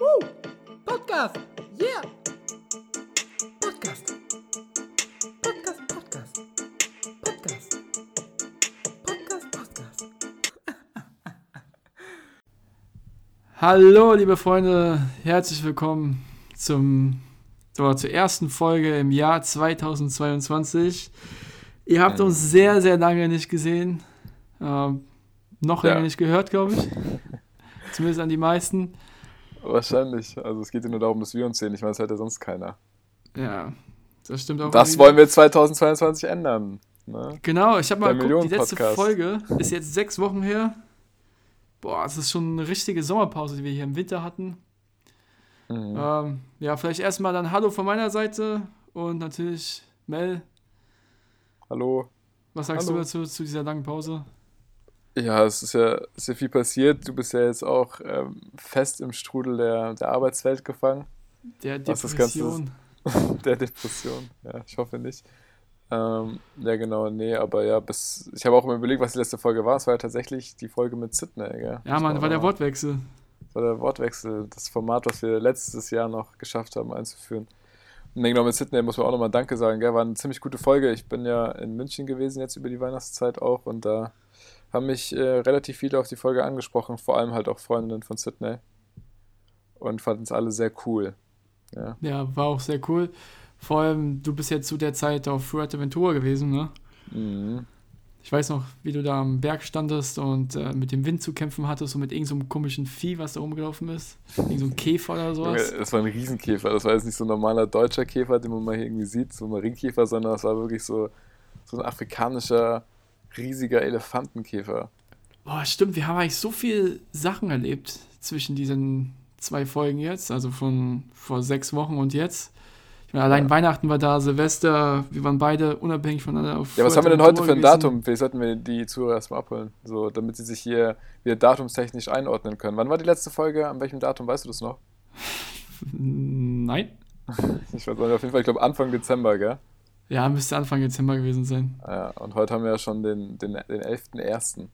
Woo! Podcast! Yeah! Podcast! Podcast, Podcast! Podcast! Podcast, Podcast! Hallo, liebe Freunde, herzlich willkommen zum, zur, zur ersten Folge im Jahr 2022. Ihr habt uns sehr, sehr lange nicht gesehen. Ähm, noch länger Ja. nicht gehört, glaube ich. Zumindest an die meisten. Wahrscheinlich. Also es geht ja nur darum, dass wir uns sehen. Ich meine, hört ja sonst keiner. Ja, das stimmt auch. Das wollen wir 2022 ändern. Ne? Genau, ich habe mal geguckt, die letzte. Folge ist jetzt sechs Wochen her. Boah, das ist schon eine richtige Sommerpause, die wir hier im Winter hatten. Mhm. Ähm, ja, vielleicht erstmal dann Hallo von meiner Seite und natürlich Mel. Hallo. Was sagst Hallo. du dazu, zu dieser langen Pause? Ja, es ist ja, ja viel passiert. Du bist ja jetzt auch ähm, fest im Strudel der, der Arbeitswelt gefangen. Der Was das Ganze Depression. der Depression. Ja, ich hoffe nicht. Ähm, ja, genau, nee, aber ja, bis, ich habe auch immer überlegt, was die letzte Folge war. Es war ja tatsächlich die Folge mit Sydney, gell? Ja, Mann, Das war der Wortwechsel. War der Wortwechsel, das Format, was wir letztes Jahr noch geschafft haben einzuführen. Und genau mit Sydney muss man auch nochmal Danke sagen, gell? War eine ziemlich gute Folge. Ich bin ja in München gewesen jetzt über die Weihnachtszeit auch und da haben mich äh, relativ viele auf die Folge angesprochen, vor allem halt auch Freundinnen von Sydney. Und fanden es alle sehr cool. Ja. Ja, war auch sehr cool. Vor allem, du bist ja zu der Zeit auf Fuerteventura gewesen, ne? Mhm. Ich weiß noch, wie du da am Berg standest und äh, mit dem Wind zu kämpfen hattest und mit irgendeinem so komischen Vieh, was da rumgelaufen ist. Irgend so ein Käfer oder sowas. das war ein Riesenkäfer. Das war jetzt nicht so ein normaler deutscher Käfer, den man mal hier irgendwie sieht, so ein Marienkäfer, sondern das war wirklich so, so ein afrikanischer, riesiger Elefantenkäfer. Boah, stimmt, wir haben eigentlich so viel Sachen erlebt zwischen diesen zwei Folgen jetzt, also von vor sechs Wochen und jetzt. Ich meine, allein Ja. Weihnachten war da, Silvester, wir waren beide unabhängig voneinander auf Ja, was haben wir denn heute für ein Datum? Vielleicht sollten wir die Zuhörer erstmal abholen, so, damit sie sich hier wieder datumstechnisch einordnen können. Wann war die letzte Folge? An welchem Datum weißt du das noch? Nein. Ich weiß nicht, auf jeden Fall, ich glaube Anfang Dezember, gell? Ja, müsste Anfang Dezember gewesen sein. Ja, und heute haben wir ja schon den, den, den 11.01.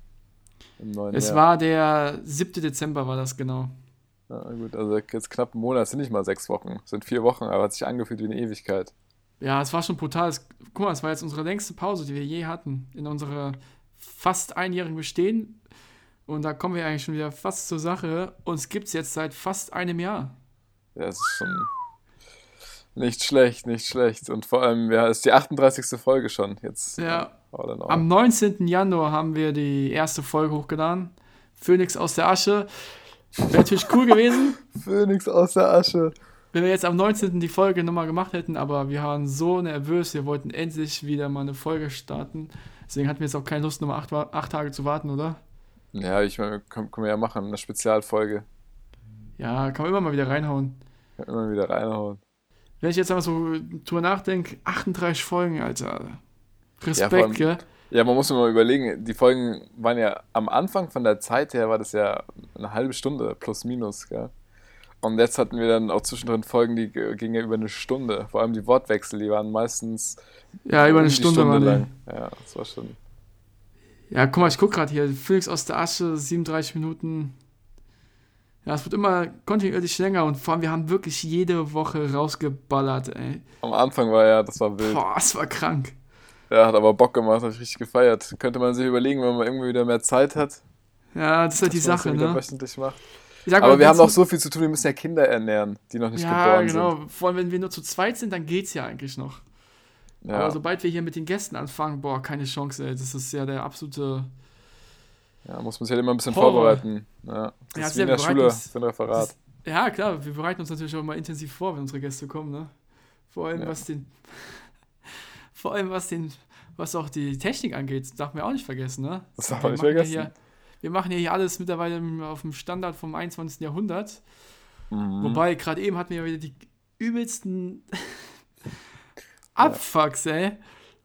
im neuen Es Jahr. war der 7. Dezember, war das genau. Ja, gut, also jetzt knapp einen Monat, sind nicht mal sechs Wochen, sind vier Wochen, aber hat sich angefühlt wie eine Ewigkeit. Ja, es war schon brutal. Es, guck mal, es war jetzt unsere längste Pause, die wir je hatten. In unserer fast einjährigen Bestehen. Und da kommen wir eigentlich schon wieder fast zur Sache. Uns gibt es jetzt seit fast einem Jahr. Ja, es ist schon nicht schlecht, nicht schlecht. Und vor allem, ja, es ist die 38. Folge schon jetzt. Ja. Am 19. Januar haben wir die erste Folge hochgeladen. Phoenix aus der Asche. Wäre natürlich cool gewesen, Phönix aus der Asche. wenn wir jetzt am 19. die Folge nochmal gemacht hätten, aber wir waren so nervös, wir wollten endlich wieder mal eine Folge starten. Deswegen hatten wir jetzt auch keine Lust, nochmal acht, acht Tage zu warten, oder? Ja, ich meine, können, können wir ja machen, eine Spezialfolge. Ja, kann man immer mal wieder reinhauen. Können Immer wieder reinhauen. Wenn ich jetzt einmal so drüber nachdenke, 38 Folgen, Alter. Ja, Respekt, vor allem- gell? Ja, man muss mal überlegen, die Folgen waren ja am Anfang von der Zeit her, war das ja eine halbe Stunde plus minus, gell? Und jetzt hatten wir dann auch zwischendrin Folgen, die gingen ja über eine Stunde. Vor allem die Wortwechsel, die waren meistens Ja, über eine Stunde, die. lang. Ja, das war schon. Ja, guck mal, ich guck gerade hier. Phoenix aus der Asche, 37 Minuten. Ja, es wird immer kontinuierlich länger und vor allem, wir haben wirklich jede Woche rausgeballert, ey. Am Anfang war ja, das war wild. Boah, es war krank. Ja, hat aber Bock gemacht, hat richtig gefeiert. Könnte man sich überlegen, wenn man irgendwie wieder mehr Zeit hat. Ja, das ist halt die Sache, ne? wöchentlich macht. Ich sag Aber mal, wir haben noch so viel zu tun, wir müssen ja Kinder ernähren, die noch nicht Ja, geboren genau. Vor allem, wenn wir nur zu zweit sind, dann geht's ja eigentlich noch. sind. Ja, Aber sobald wir hier mit den Gästen anfangen, boah, keine Chance, ey. Das ist ja der absolute. Ja, muss man sich halt immer ein bisschen Horror. vorbereiten. Ja, das Ja, ist wie in der Schule für ein Referat. Das, ja, klar, wir bereiten uns natürlich auch mal intensiv vor, wenn unsere Gäste kommen, ne? Vor allem, Ja. was den. Vor allem, was den. Was auch die Technik angeht, darf man auch nicht vergessen, ne? Das darf Wir man nicht ja vergessen. Hier, wir machen ja hier alles mittlerweile auf dem Standard vom 21. Jahrhundert. Mhm. Wobei, gerade eben hatten wir ja wieder die übelsten Abfucks, ey.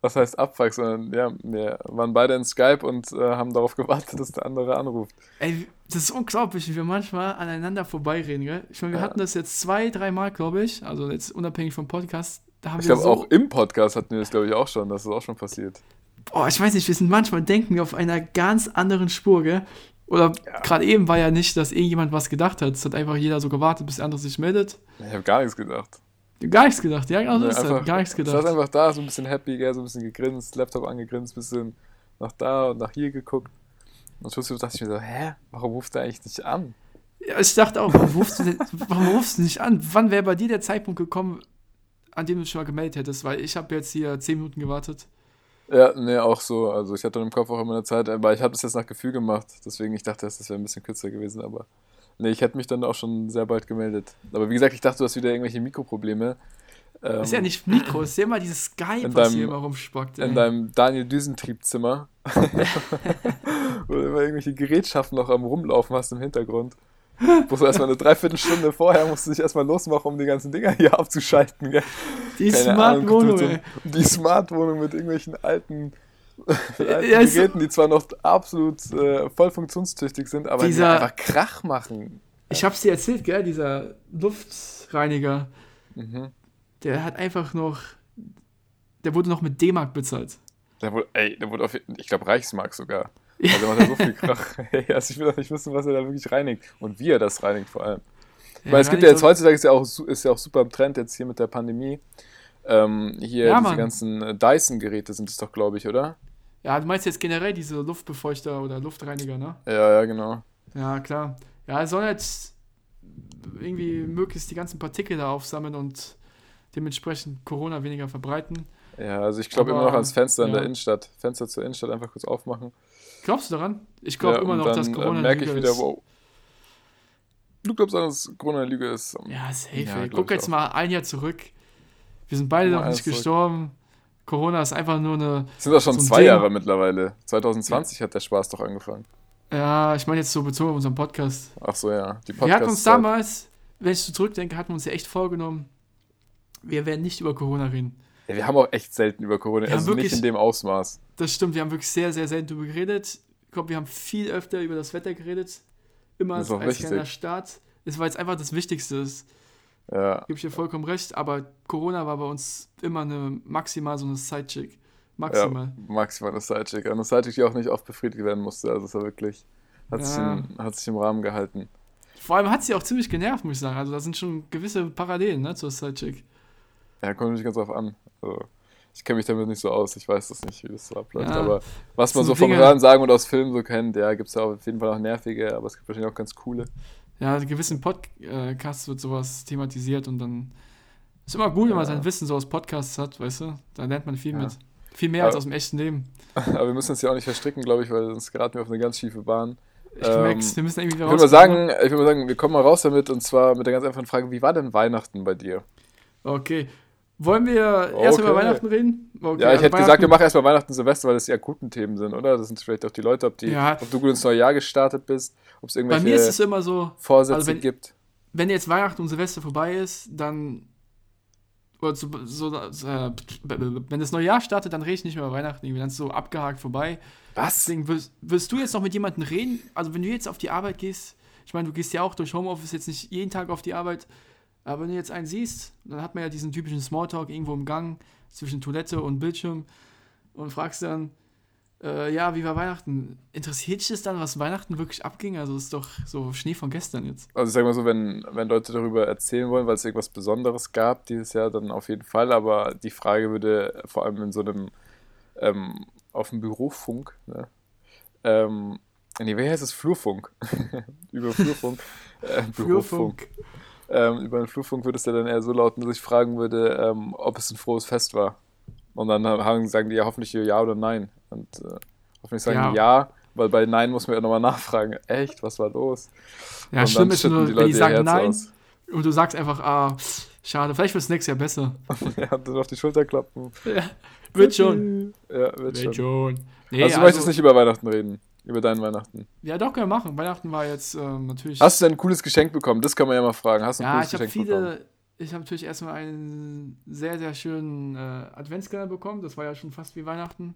Was heißt Abfuck, sondern ja, wir waren beide in Skype und äh, haben darauf gewartet, dass der andere anruft. Ey, das ist unglaublich, wie wir manchmal aneinander vorbeireden, gell? Ich meine, wir Ja. hatten das jetzt zwei, dreimal, glaube ich. Also jetzt unabhängig vom Podcast. Da haben Ich glaube, so, auch im Podcast hatten wir das, glaube ich, auch schon. Das ist auch schon passiert. Boah, ich weiß nicht, wir sind manchmal denken wir auf einer ganz anderen Spur, gell? Oder gerade eben war ja nicht, dass irgendjemand was gedacht hat. Es hat einfach jeder so gewartet, bis der andere sich meldet. Ich habe gar nichts gedacht. Gar nichts gedacht, ja, genau so ist das. Gar nichts Ich saß gedacht. einfach da, so ein bisschen happy, gell, so ein bisschen gegrinst, Laptop angegrinst, bisschen nach da und nach hier geguckt. Und schlussendlich dachte ich mir so, hä, warum ruft er eigentlich nicht an? Ja, ich dachte auch, warum rufst du, denn, warum rufst du nicht an? Wann wäre bei dir der Zeitpunkt gekommen, an dem du dich schon mal gemeldet hättest? Weil ich habe jetzt hier 10 Minuten gewartet. Ja, nee, auch so. Also ich hatte im Kopf auch immer eine Zeit, aber ich habe das jetzt nach Gefühl gemacht. Deswegen, ich dachte, das wäre ein bisschen kürzer gewesen, aber nee, ich hätte mich dann auch schon sehr bald gemeldet. Aber wie gesagt, ich dachte, du hast wieder irgendwelche Mikroprobleme. Ähm, ist ja nicht Mikro, ist ja immer dieses Skype, in was deinem- hier immer rumspockt. in ey. deinem Daniel Düsentriebzimmer. Wo du immer irgendwelche Gerätschaften noch am Rumlaufen hast im Hintergrund. Musst du erstmal eine Dreiviertelstunde vorher musst du dich erstmal losmachen, um die ganzen Dinger hier abzuschalten. Gell? Die Keine Smart Ahnung, Wohnung, so- ey. Die Smart-Wohnung mit irgendwelchen alten Ja, Geräten, die zwar noch absolut äh, voll funktionstüchtig sind, aber Dieser- die einfach Krach machen. Ich hab's dir erzählt, gell, dieser Luftreiniger, Mhm. der hat einfach noch, der wurde noch mit D-Mark bezahlt. Der wurde, ey, der wurde auf, ich glaube, Reichsmark sogar. Also der macht ja so viel Krach. Also ich will doch nicht wissen, was er da wirklich reinigt. Und wie er das reinigt vor allem. Weil es gibt ja jetzt heutzutage, ist ja, auch, ist ja auch super im Trend jetzt hier mit der Pandemie. Ähm, hier Ja, diese Mann. ganzen äh, Dyson-Geräte sind es doch, glaube ich, oder? Ja, du meinst jetzt generell diese Luftbefeuchter oder Luftreiniger, ne? Ja, ja, genau. Ja, klar. Ja, es soll jetzt irgendwie möglichst die ganzen Partikel da aufsammeln und dementsprechend Corona weniger verbreiten. Ja, also ich glaube immer noch ans Fenster in ja. der Innenstadt. Fenster zur Innenstadt einfach kurz aufmachen. Glaubst du daran? Ich glaube ja, immer noch, dann, dass äh, Corona merke ich wieder, ist. wow. Du glaubst an, dass Corona eine Lüge ist? Ja, safe, Ja, Guck jetzt auch. mal ein Jahr zurück. Wir sind beide noch nicht gestorben. Corona ist einfach nur eine. Es sind doch schon So zwei Ding. Jahre mittlerweile. 2020 hat der Spaß doch angefangen. Ja, ich meine jetzt so bezogen auf unseren Podcast. Ach so, ja. Die wir hatten uns damals, wenn ich so zurückdenke, hatten wir uns ja echt vorgenommen, wir werden nicht über Corona reden. Ja, wir haben auch echt selten über Corona, Wir also nicht wirklich- in dem Ausmaß. Das stimmt, wir haben wirklich sehr, sehr selten darüber geredet. Ich glaube, wir haben viel öfter über das Wetter geredet. Immer Das als wichtig. kleiner Start. Es war jetzt einfach das Wichtigste. ist. Ja, Gebe ich dir vollkommen recht. Aber Corona war bei uns immer eine maximal so eine Sidechick. ja Maximal. maximal eine Sidechick. Eine Sidechick, die auch nicht oft befriedigt werden musste. Also es war wirklich, hat, sich Ja. im, hat sich im Rahmen gehalten. Vor allem hat sie auch ziemlich genervt, muss ich sagen. Also da sind schon gewisse Parallelen ne, zur Sidechick. Ja, kommt nicht ganz drauf an. Also, ich kenne mich damit nicht so aus. Ich weiß das nicht, wie das so abläuft. Ja. Aber was man So so vom Dinge- Hören sagen und aus Filmen so kennt, ja, gibt es ja auf jeden Fall auch nervige, aber es gibt wahrscheinlich auch ganz coole. Ja, in gewissen Podcasts wird sowas thematisiert und dann ist immer gut, wenn man sein Wissen so aus Podcasts hat, weißt du? Da lernt man viel mit. Viel mehr Aber- als aus dem echten Leben. Aber wir müssen uns ja auch nicht verstricken, glaube ich, weil sonst geraten wir auf eine ganz schiefe Bahn. Ich Ähm, merk's, wir müssen irgendwie Ich wieder würde mal rauskommen. sagen, ich würde mal sagen, wir kommen mal raus damit und zwar mit der ganz einfachen Frage, wie war denn Weihnachten bei dir? Okay. Wollen wir erst Okay. über Weihnachten reden? Okay, ja, ich also hätte gesagt, wir machen erstmal Weihnachten und Silvester, weil das die akuten Themen sind, oder? Das sind vielleicht auch die Leute, ob, die, Ja. ob du gut ins neue Jahr gestartet bist, ob es Bei irgendwelche mir ist es immer so, Vorsätze also wenn- gibt. wenn jetzt Weihnachten und Silvester vorbei ist, dann. Oder so, so, äh, wenn das neue Jahr startet, dann rede ich nicht mehr über Weihnachten. Irgendwie dann ist es so abgehakt vorbei. Was? Deswegen wirst, wirst du jetzt noch mit jemandem reden? Also, wenn du jetzt auf die Arbeit gehst, ich meine, du gehst ja auch durch Homeoffice jetzt nicht jeden Tag auf die Arbeit, aber wenn du jetzt einen siehst, dann hat man ja diesen typischen Smalltalk irgendwo im Gang zwischen Toilette und Bildschirm und fragst dann, äh, ja, wie war Weihnachten? Interessiert dich das dann, was Weihnachten wirklich abging? Also, ist doch so Schnee von gestern jetzt. Also ich sag mal so, wenn, wenn Leute darüber erzählen wollen, weil es irgendwas Besonderes gab dieses Jahr, dann auf jeden Fall. Aber die Frage würde vor allem in so einem, ähm, auf dem Bürofunk, ne? ähm, nee, wie heißt es? Flurfunk. über Flurfunk. Äh, Bürofunk. Ähm, über den Flurfunk würde es ja dann eher so lauten, dass ich fragen würde, ähm, ob es ein frohes Fest war. Und dann haben, sagen die ja hoffentlich ja oder nein. Und äh, hoffentlich sagen Ja. die ja, weil bei Nein muss man ja nochmal nachfragen. Echt, was war los? Ja, Und schlimm ist nur, die wenn die Leute sagen Herz nein aus. und du sagst einfach, ah, schade, vielleicht wird es nächstes Jahr besser. ja, dann auf die Schulter klappen. Ja, wird schon. Ja, wird, schon. schon. Nee, also du möchtest nicht über Weihnachten reden. Über deinen Weihnachten. Ja, doch, können wir machen. Weihnachten war jetzt ähm, natürlich. Hast du denn ein cooles Geschenk bekommen? Das kann man ja mal fragen. Hast du ein ja, cooles ich Geschenk bekommen? viele. Ich habe natürlich erstmal einen sehr, sehr schönen äh, Adventskalender bekommen. Das war ja schon fast wie Weihnachten.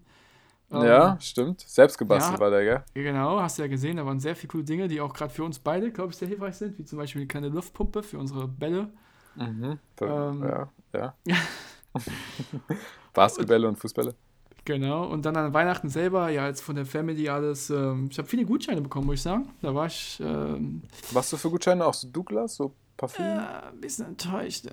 Ähm, Ja, stimmt. Selbst gebastelt ja. war der, gell? Genau, hast du ja gesehen. Da waren sehr viele coole Dinge, die auch gerade für uns beide, glaube ich, sehr hilfreich sind. Wie zum Beispiel eine kleine Luftpumpe für unsere Bälle. Mhm. Ähm, ja, ja. Ja. Basketbälle und Fußbälle. Genau. Und dann an Weihnachten selber, ja, jetzt von der Family alles. Ähm, ich habe viele Gutscheine bekommen, muss ich sagen. Da war ich ähm, Was du für Gutscheine? Auch so Douglas, so Parfüm? äh, ein bisschen enttäuscht. Äh,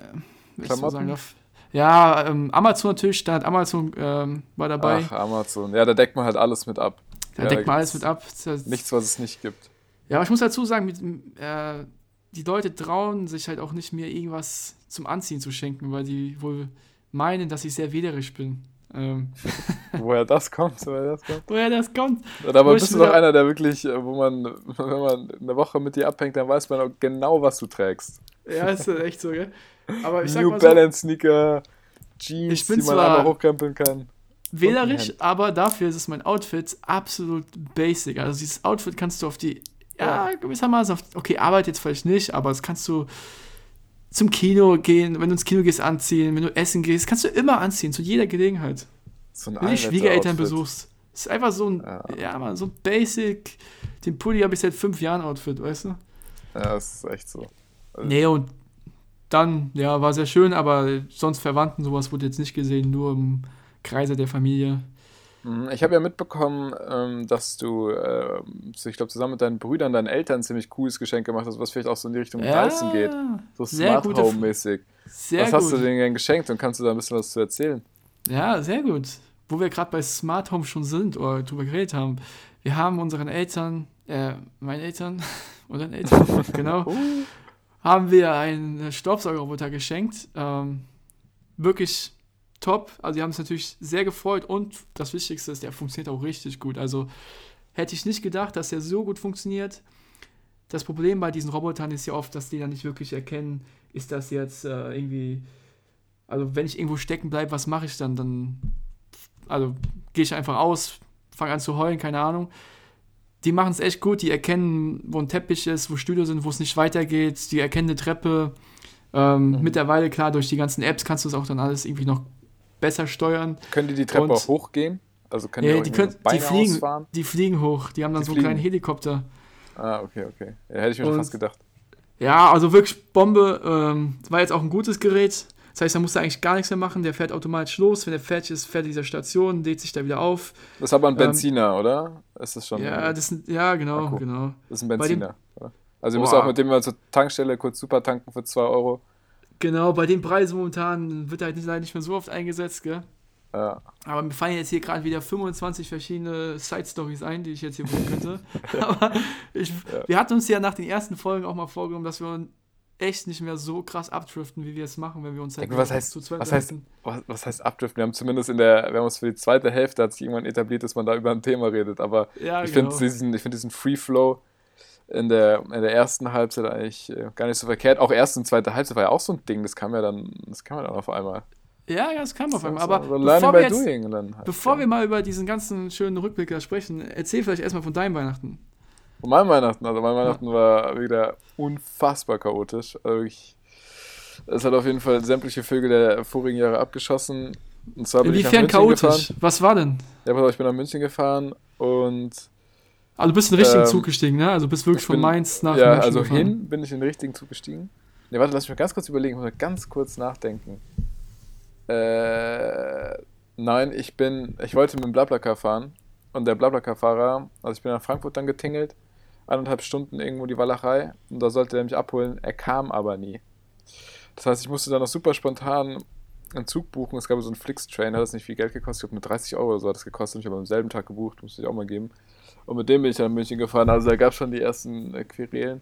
ich Klamotten? sagen darf. Ja, ähm, Amazon natürlich, da hat Amazon ähm, war dabei. Ach, Amazon. Ja, da deckt man halt alles mit ab. da ja, deckt man alles mit ab. Das- Nichts, was es nicht gibt. Ja, aber ich muss dazu sagen, mit, äh, die Leute trauen sich halt auch nicht mir irgendwas zum Anziehen zu schenken, weil die wohl meinen, dass ich sehr wählerisch bin. Ähm, Woher das kommt, woher das kommt. woher das kommt? Und aber bist du doch einer, der wirklich, äh, wo man, wenn man eine Woche mit dir abhängt, dann weiß man auch genau, was du trägst. Ja, ist ja echt so, gell? Aber ich New mal so, Balance Sneaker, Jeans, Ich bin die man zwar- einmal hochkrempeln kann. wählerisch, aber dafür ist es mein Outfit absolut basic. Also dieses Outfit kannst du auf die, ja, gewissermaßen auf, okay, Arbeit jetzt vielleicht nicht, aber das kannst du zum Kino gehen, wenn du ins Kino gehst, anziehen, wenn du essen gehst, kannst du immer anziehen, zu jeder Gelegenheit. So Wenn du die Schwiegereltern besuchst. ist einfach so ein, Ja. ja, man, so ein Basic, den Pulli habe ich seit fünf Jahren Outfit, weißt du? Ja, das ist echt so. Also- Nee, und dann, ja, war sehr schön, aber sonst Verwandten, sowas wurde jetzt nicht gesehen, nur im Kreise der Familie. Mhm, Ich habe ja mitbekommen, ähm, dass du, so ich glaube, zusammen mit deinen Brüdern, deinen Eltern ziemlich cooles Geschenk gemacht hast, was vielleicht auch so in die Richtung Dyson geht. So Smart Home-mäßig. Sehr Was gut. hast du denen denn geschenkt und kannst du da ein bisschen was zu erzählen? Ja, sehr gut. Wo wir gerade bei Smart Home schon sind oder drüber geredet haben. Wir haben unseren Eltern, äh, meinen Eltern, unseren Eltern, genau, haben wir einen Staubsaugerroboter geschenkt. Ähm, wirklich top. Also, die haben es natürlich sehr gefreut und das Wichtigste ist, der funktioniert auch richtig gut. Also, hätte ich nicht gedacht, dass der so gut funktioniert. Das Problem bei diesen Robotern ist ja oft, dass die dann nicht wirklich erkennen, ist das jetzt äh, irgendwie also wenn ich irgendwo stecken bleibe, was mache ich dann? Dann, also gehe ich einfach aus, fange an zu heulen, keine Ahnung. Die machen es echt gut, die erkennen, wo ein Teppich ist, wo Stühle sind, wo es nicht weitergeht, die erkennen eine Treppe. Ähm, Mhm. Mittlerweile, klar, durch die ganzen Apps kannst du es auch dann alles irgendwie noch besser steuern. Können die die Treppe Und- auch hochgehen? Also können Ja, die, die, können, die, fliegen, ausfahren? die fliegen hoch, die haben dann Die so einen kleinen fliegen. Helikopter. Ah, okay, okay. Ja, hätte ich mir schon Und- fast gedacht. Ja, also wirklich Bombe. Ähm, war jetzt auch ein gutes Gerät. Das heißt, da musst du eigentlich gar nichts mehr machen. Der fährt automatisch los. Wenn der fertig ist, fährt er dieser Station, lädt sich da wieder auf. Das ist aber ein Ähm, Benziner, oder? Ist das schon? Ja, das ja, genau, Akku. genau. das ist ein dem- Benziner. oder? Also, ihr müsst auch mit dem mal zur Tankstelle kurz super tanken für 2 Euro. Genau, bei den Preisen momentan wird er halt nicht, leider nicht mehr so oft eingesetzt, gell? Ja. Aber mir fallen jetzt hier gerade wieder 25 verschiedene Side-Stories ein, die ich jetzt hier bringen könnte. Aber ich, Ja. wir hatten uns ja nach den ersten Folgen auch mal vorgenommen, dass wir echt nicht mehr so krass abdriften, wie wir es machen, wenn wir uns halt Denke, was heißt- zu zweit was heißt-. Was, was heißt abdriften? Wir haben zumindest in der, wir haben uns für die zweite Hälfte hat sich irgendwann etabliert, dass man da über ein Thema redet. Aber Ja, ich genau. finde diesen, ich find diesen Free Flow in der, in der ersten Halbzeit eigentlich äh, gar nicht so verkehrt. Auch erste und zweite Halbzeit war ja auch so ein Ding, das kam ja dann, das kam ja dann auf einmal. Ja, ja, das kam auf einmal. Aber so bevor, wir, jetzt, halt, bevor ja. wir mal über diesen ganzen schönen Rückblick da sprechen, erzähl vielleicht erstmal von deinem Weihnachten. Von meinem Weihnachten, also mein Weihnachten war wieder unfassbar chaotisch. Also ich, es hat auf jeden Fall sämtliche Vögel der vorigen Jahre abgeschossen. Und zwar bin Inwiefern ich nach München chaotisch? gefahren. Was war denn? Ja, pass auf, ich bin nach München gefahren und Also du bist in den richtigen Ähm, Zug gestiegen, ne? Also bist wirklich ich von bin- Mainz nach ja, München also gefahren. hin bin ich in den richtigen Zug gestiegen. Ne, warte, lass mich mal ganz kurz überlegen, ich muss mal ganz kurz nachdenken. Äh, nein, ich bin, ich wollte mit dem Blablacar fahren und der Blablacar-Fahrer, also ich bin nach Frankfurt dann getingelt, eineinhalb Stunden irgendwo die Walachei und da sollte er mich abholen, er kam aber nie. Das heißt, ich musste dann noch super spontan einen Zug buchen, es gab so einen Flix-Train, hat das nicht viel Geld gekostet, ich glaube nur 30 Euro oder so hat das gekostet, ich habe am selben Tag gebucht, musste ich auch mal geben. Und mit dem bin ich dann in München gefahren. Also da gab es schon die ersten äh, Querelen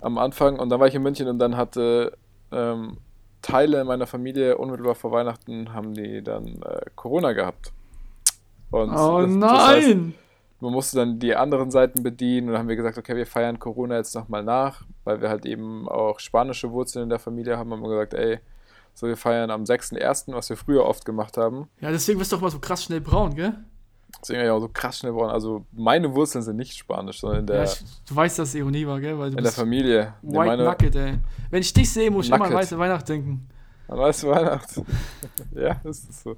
am Anfang. Und dann war ich in München und dann hatte ähm, Teile meiner Familie unmittelbar vor Weihnachten haben die dann äh, Corona gehabt. Und Oh das- das heißt, nein! man musste dann die anderen Seiten bedienen und dann haben wir gesagt, okay, wir feiern Corona jetzt nochmal nach, weil wir halt eben auch spanische Wurzeln in der Familie haben. Haben wir gesagt, ey, so wir feiern am 6.1., was wir früher oft gemacht haben. ja, deswegen bist du doch mal so krass schnell braun, gell? Deswegen ja auch so krass schnell geworden. Also meine Wurzeln sind nicht spanisch, sondern in der, ja, ich, du weißt, dass es Ironie war, gell? In der Familie. Nee, White meine, Nugget, ey. Wenn ich dich sehe, muss ich immer an Nugget. weiße Weihnacht denken. An weiße Weihnachten. ja, ist das so.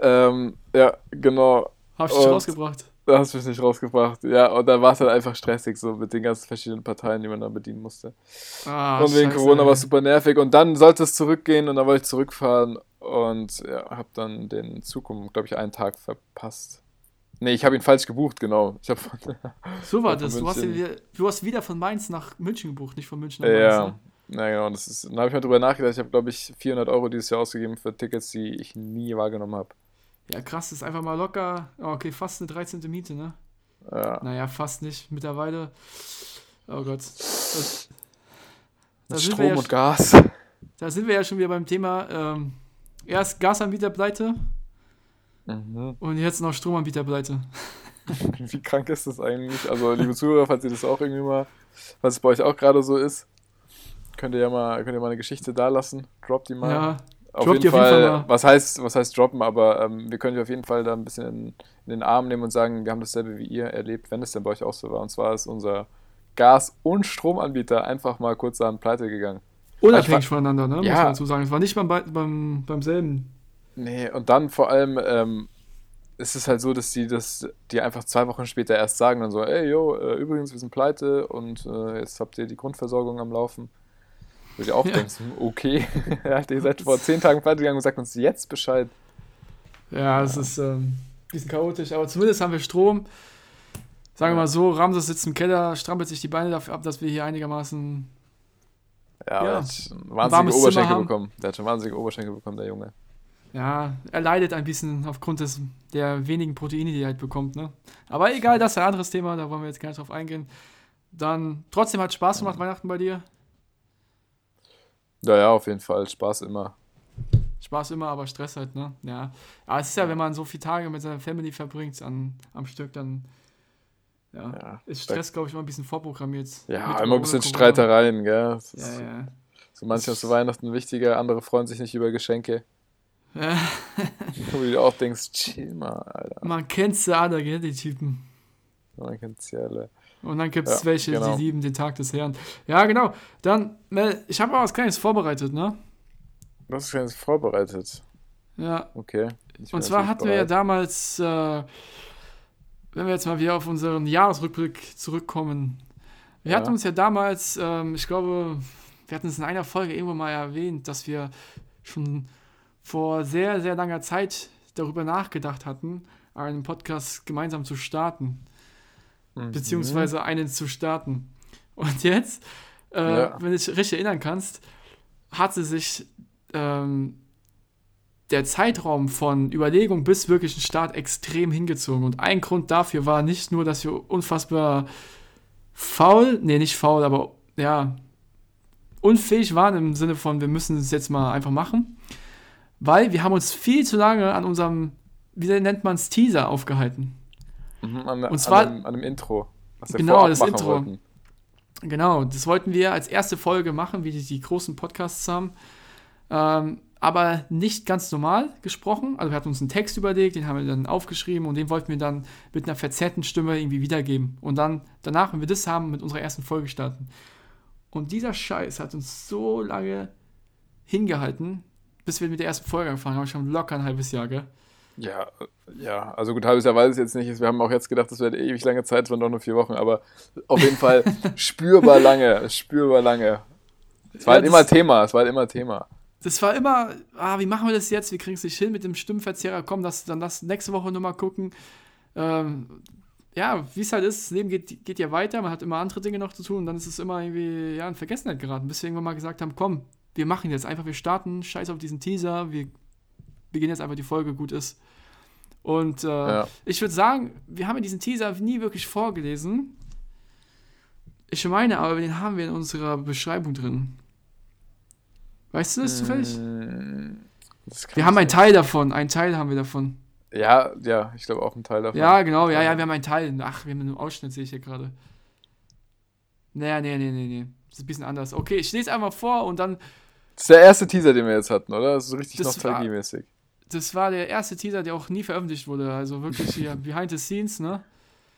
ähm, ja, genau. Hab ich dich rausgebracht. Da hast du mich nicht rausgebracht. Ja, und dann war es halt einfach stressig, so mit den ganzen verschiedenen Parteien, die man dann bedienen musste. Ah, und wegen scheiße, Corona war es super nervig. Und dann sollte es zurückgehen und dann wollte ich zurückfahren und ja, habe dann den Zug um, glaube ich, einen Tag verpasst. Nee, ich habe ihn falsch gebucht, genau. Ich habe von, So war Ja, das. Du hast, wieder, du hast wieder von Mainz nach München gebucht, nicht von München nach Mainz. ja, Ne? na genau. Das ist, dann habe ich mal drüber nachgedacht. Ich habe, glaube ich, 400 Euro dieses Jahr ausgegeben für Tickets, die ich nie wahrgenommen habe. Ja, krass, ist einfach mal locker. Oh, okay, fast eine 13. Miete, ne? Ja. Naja, fast nicht. Mittlerweile. Oh Gott. Das, Strom ja, und Gas. da sind wir ja schon wieder beim Thema. Ähm, erst Gasanbieterpleite Mhm. und jetzt noch Stromanbieterpleite. Wie krank ist das eigentlich? Also, liebe Zuhörer, falls ihr das auch irgendwie mal, falls es bei euch auch gerade so ist, könnt ihr ja mal, könnt ihr mal eine Geschichte da lassen. Droppt die mal. Ja, auf, jeden auf jeden Fall, was heißt, was heißt droppen, aber ähm, wir können euch auf jeden Fall da ein bisschen in, in den Arm nehmen und sagen, wir haben dasselbe wie ihr erlebt, wenn es denn bei euch auch so war. Und zwar ist unser Gas- und Stromanbieter einfach mal kurz an Pleite gegangen. unabhängig Also, voneinander, ne? Muss ja. man dazu sagen. Es war nicht beim, beim, beim selben. Nee, und dann vor allem ähm, ist es halt so, dass die das die einfach zwei Wochen später erst sagen, dann so, ey, yo, äh, übrigens, wir sind pleite und äh, jetzt habt ihr die Grundversorgung am Laufen. Wo du dir auch Ja. denkst, okay, ja, ihr seid vor zehn Tagen pleite gegangen und sagt uns jetzt Bescheid. Ja, es ist ähm, ein bisschen chaotisch, aber zumindest haben wir Strom. Sagen wir mal so, Ramses sitzt im Keller, strampelt sich die Beine dafür ab, dass wir hier einigermaßen. Ja, Ja. der hat schon warmes wahnsinnige Oberschenkel bekommen. Der hat schon wahnsinnige Oberschenkel bekommen, der Junge. Ja, er leidet ein bisschen aufgrund des, der wenigen Proteine, die er halt bekommt, ne? Aber egal, das ist ein anderes Thema, da wollen wir jetzt gar nicht drauf eingehen. Dann, trotzdem hat Spaß gemacht, Weihnachten bei dir. Ja, ja, auf jeden Fall. Spaß immer. Spaß immer, aber Stress halt, ne? Ja. Aber es ist ja, wenn man so viele Tage mit seiner Family verbringt an, am Stück, dann ja, Ja, ist Stress, glaube ich, immer ein bisschen vorprogrammiert. ja immer ein bisschen Corona. Streitereien, gell? Das Ja, ist, ja. So manchmal ist zu Weihnachten wichtiger, andere freuen sich nicht über Geschenke. ja. Wo du auch denkst, chill mal, Alter. Man kennt sie alle, gell, die Typen. Man kennt sie alle. Und dann gibt es Ja, welche, genau. die lieben den Tag des Herrn. Ja, genau. Dann, Mel, ich habe mal was Kleines vorbereitet, ne? Du hast es jetzt vorbereitet. Ja. Okay. Und zwar hatten wir ja bereit. damals, äh, wenn wir jetzt mal wieder auf unseren Jahresrückblick zurückkommen, wir Ja. hatten uns ja damals, ähm, ich glaube, wir hatten es in einer Folge irgendwo mal erwähnt, dass wir schon vor sehr, sehr langer Zeit darüber nachgedacht hatten, einen Podcast gemeinsam zu starten, Mhm. beziehungsweise einen zu starten. Und jetzt, äh, Ja. wenn du dich richtig erinnern kannst, hatte sich ähm, der Zeitraum von Überlegung bis wirklichen Start extrem hingezogen. Und ein Grund dafür war nicht nur, dass wir unfassbar faul, nee, nicht faul, aber ja, unfähig waren im Sinne von, wir müssen es jetzt mal einfach machen, weil wir haben uns viel zu lange an unserem, wie nennt man es, Teaser aufgehalten. Mhm, an, Und zwar- an, dem, an dem Intro. Was wir Genau, das Intro. wollten. Genau, das wollten wir als erste Folge machen, wie die, die großen Podcasts haben. Ähm, aber nicht ganz normal gesprochen. Also wir hatten uns einen Text überlegt, den haben wir dann aufgeschrieben und den wollten wir dann mit einer verzerrten Stimme irgendwie wiedergeben. Und dann danach, wenn wir das haben, mit unserer ersten Folge starten. Und dieser Scheiß hat uns so lange hingehalten, bis wir mit der ersten Folge angefangen haben. Schon locker ein halbes Jahr, gell? Ja, ja, also gut, halbes Jahr weiß ich jetzt nicht. Wir haben auch jetzt gedacht, das wäre ewig lange Zeit, es waren doch nur vier Wochen, aber auf jeden Fall spürbar lange, spürbar lange. Es war Ja, halt immer Thema, es war halt immer Thema. Das war immer, ah, wie machen wir das jetzt? Wir kriegen es nicht hin mit dem Stimmenverzerrer. Komm, das, dann lass nächste Woche nochmal gucken. Ähm, ja, wie es halt ist, das Leben geht, geht ja weiter, man hat immer andere Dinge noch zu tun und dann ist es immer irgendwie ja, in Vergessenheit geraten, bis wir irgendwann mal gesagt haben, komm, wir machen jetzt einfach, wir starten, scheiß auf diesen Teaser, wir beginnen jetzt einfach die Folge, gut ist. Und äh, Ja. ich würde sagen, wir haben ja diesen Teaser nie wirklich vorgelesen. Ich meine aber, den haben wir in unserer Beschreibung drin. Weißt du das zufällig? Mm, das Wir haben einen. Teil davon, einen Teil haben wir davon. Ja, ja, ich glaube auch einen Teil davon. Ja, genau, ja, ja, wir haben einen Teil. Ach, wir haben einen Ausschnitt, sehe ich hier gerade. Naja, nee, nee, nee, nee. Das ist ein bisschen anders. Okay, ich lese einfach vor und dann, Das ist der erste Teaser, den wir jetzt hatten, oder? Das ist so richtig nostalgiemäßig. Das war der erste Teaser, der auch nie veröffentlicht wurde. Also wirklich hier behind the scenes, ne?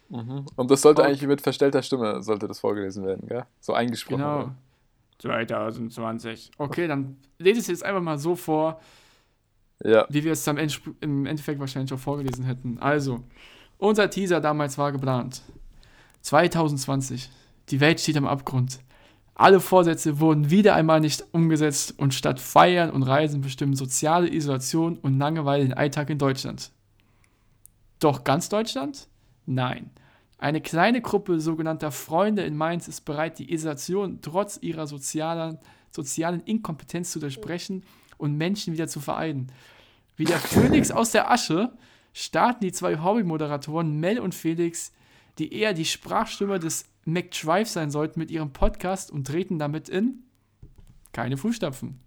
Mhm. Und das sollte Okay. eigentlich mit verstellter Stimme, sollte das vorgelesen werden, gell? So eingesprochen Genau. werden. 2020. Okay, dann lese ich es jetzt einfach mal so vor, Ja. wie wir es am Ende, im Endeffekt wahrscheinlich auch vorgelesen hätten. Also, Unser Teaser damals war geplant. 2020. Die Welt steht am Abgrund. Alle Vorsätze wurden wieder einmal nicht umgesetzt und statt Feiern und Reisen bestimmen soziale Isolation und Langeweile den Alltag in Deutschland. Doch ganz Deutschland? Nein. Eine kleine Gruppe sogenannter Freunde in Mainz ist bereit, die Isolation trotz ihrer sozialen, sozialen Inkompetenz zu durchbrechen und Menschen wieder zu vereinen. Wie der Phönix aus der Asche starten die zwei Hobby-Moderatoren Mel und Felix, die eher die Sprachstimme des McDrive sein sollten, mit ihrem Podcast und treten damit in keine Fußstapfen.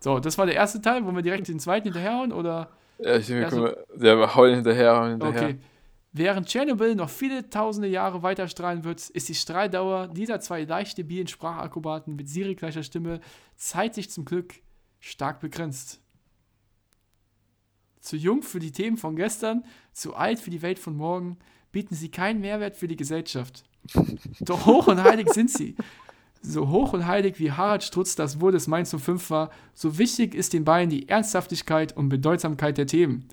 So, das war der erste Teil. Wollen wir direkt den zweiten hinterherhauen oder? Ja, ich denke, Also- mal, ja, wir hauen hinterher, hauen hinterher. Okay. Während Tschernobyl noch viele tausende Jahre weiter strahlen wird, ist die Strahldauer dieser zwei leicht debilen Sprachakrobaten mit Siri gleicher Stimme zeitlich zum Glück stark begrenzt. Zu jung für die Themen von gestern, zu alt für die Welt von morgen, bieten sie keinen Mehrwert für die Gesellschaft. Doch hoch und heilig sind sie. So hoch und heilig wie Harald Strutz das Wohl des Mainz 05 war, so wichtig ist den beiden die Ernsthaftigkeit und Bedeutsamkeit der Themen.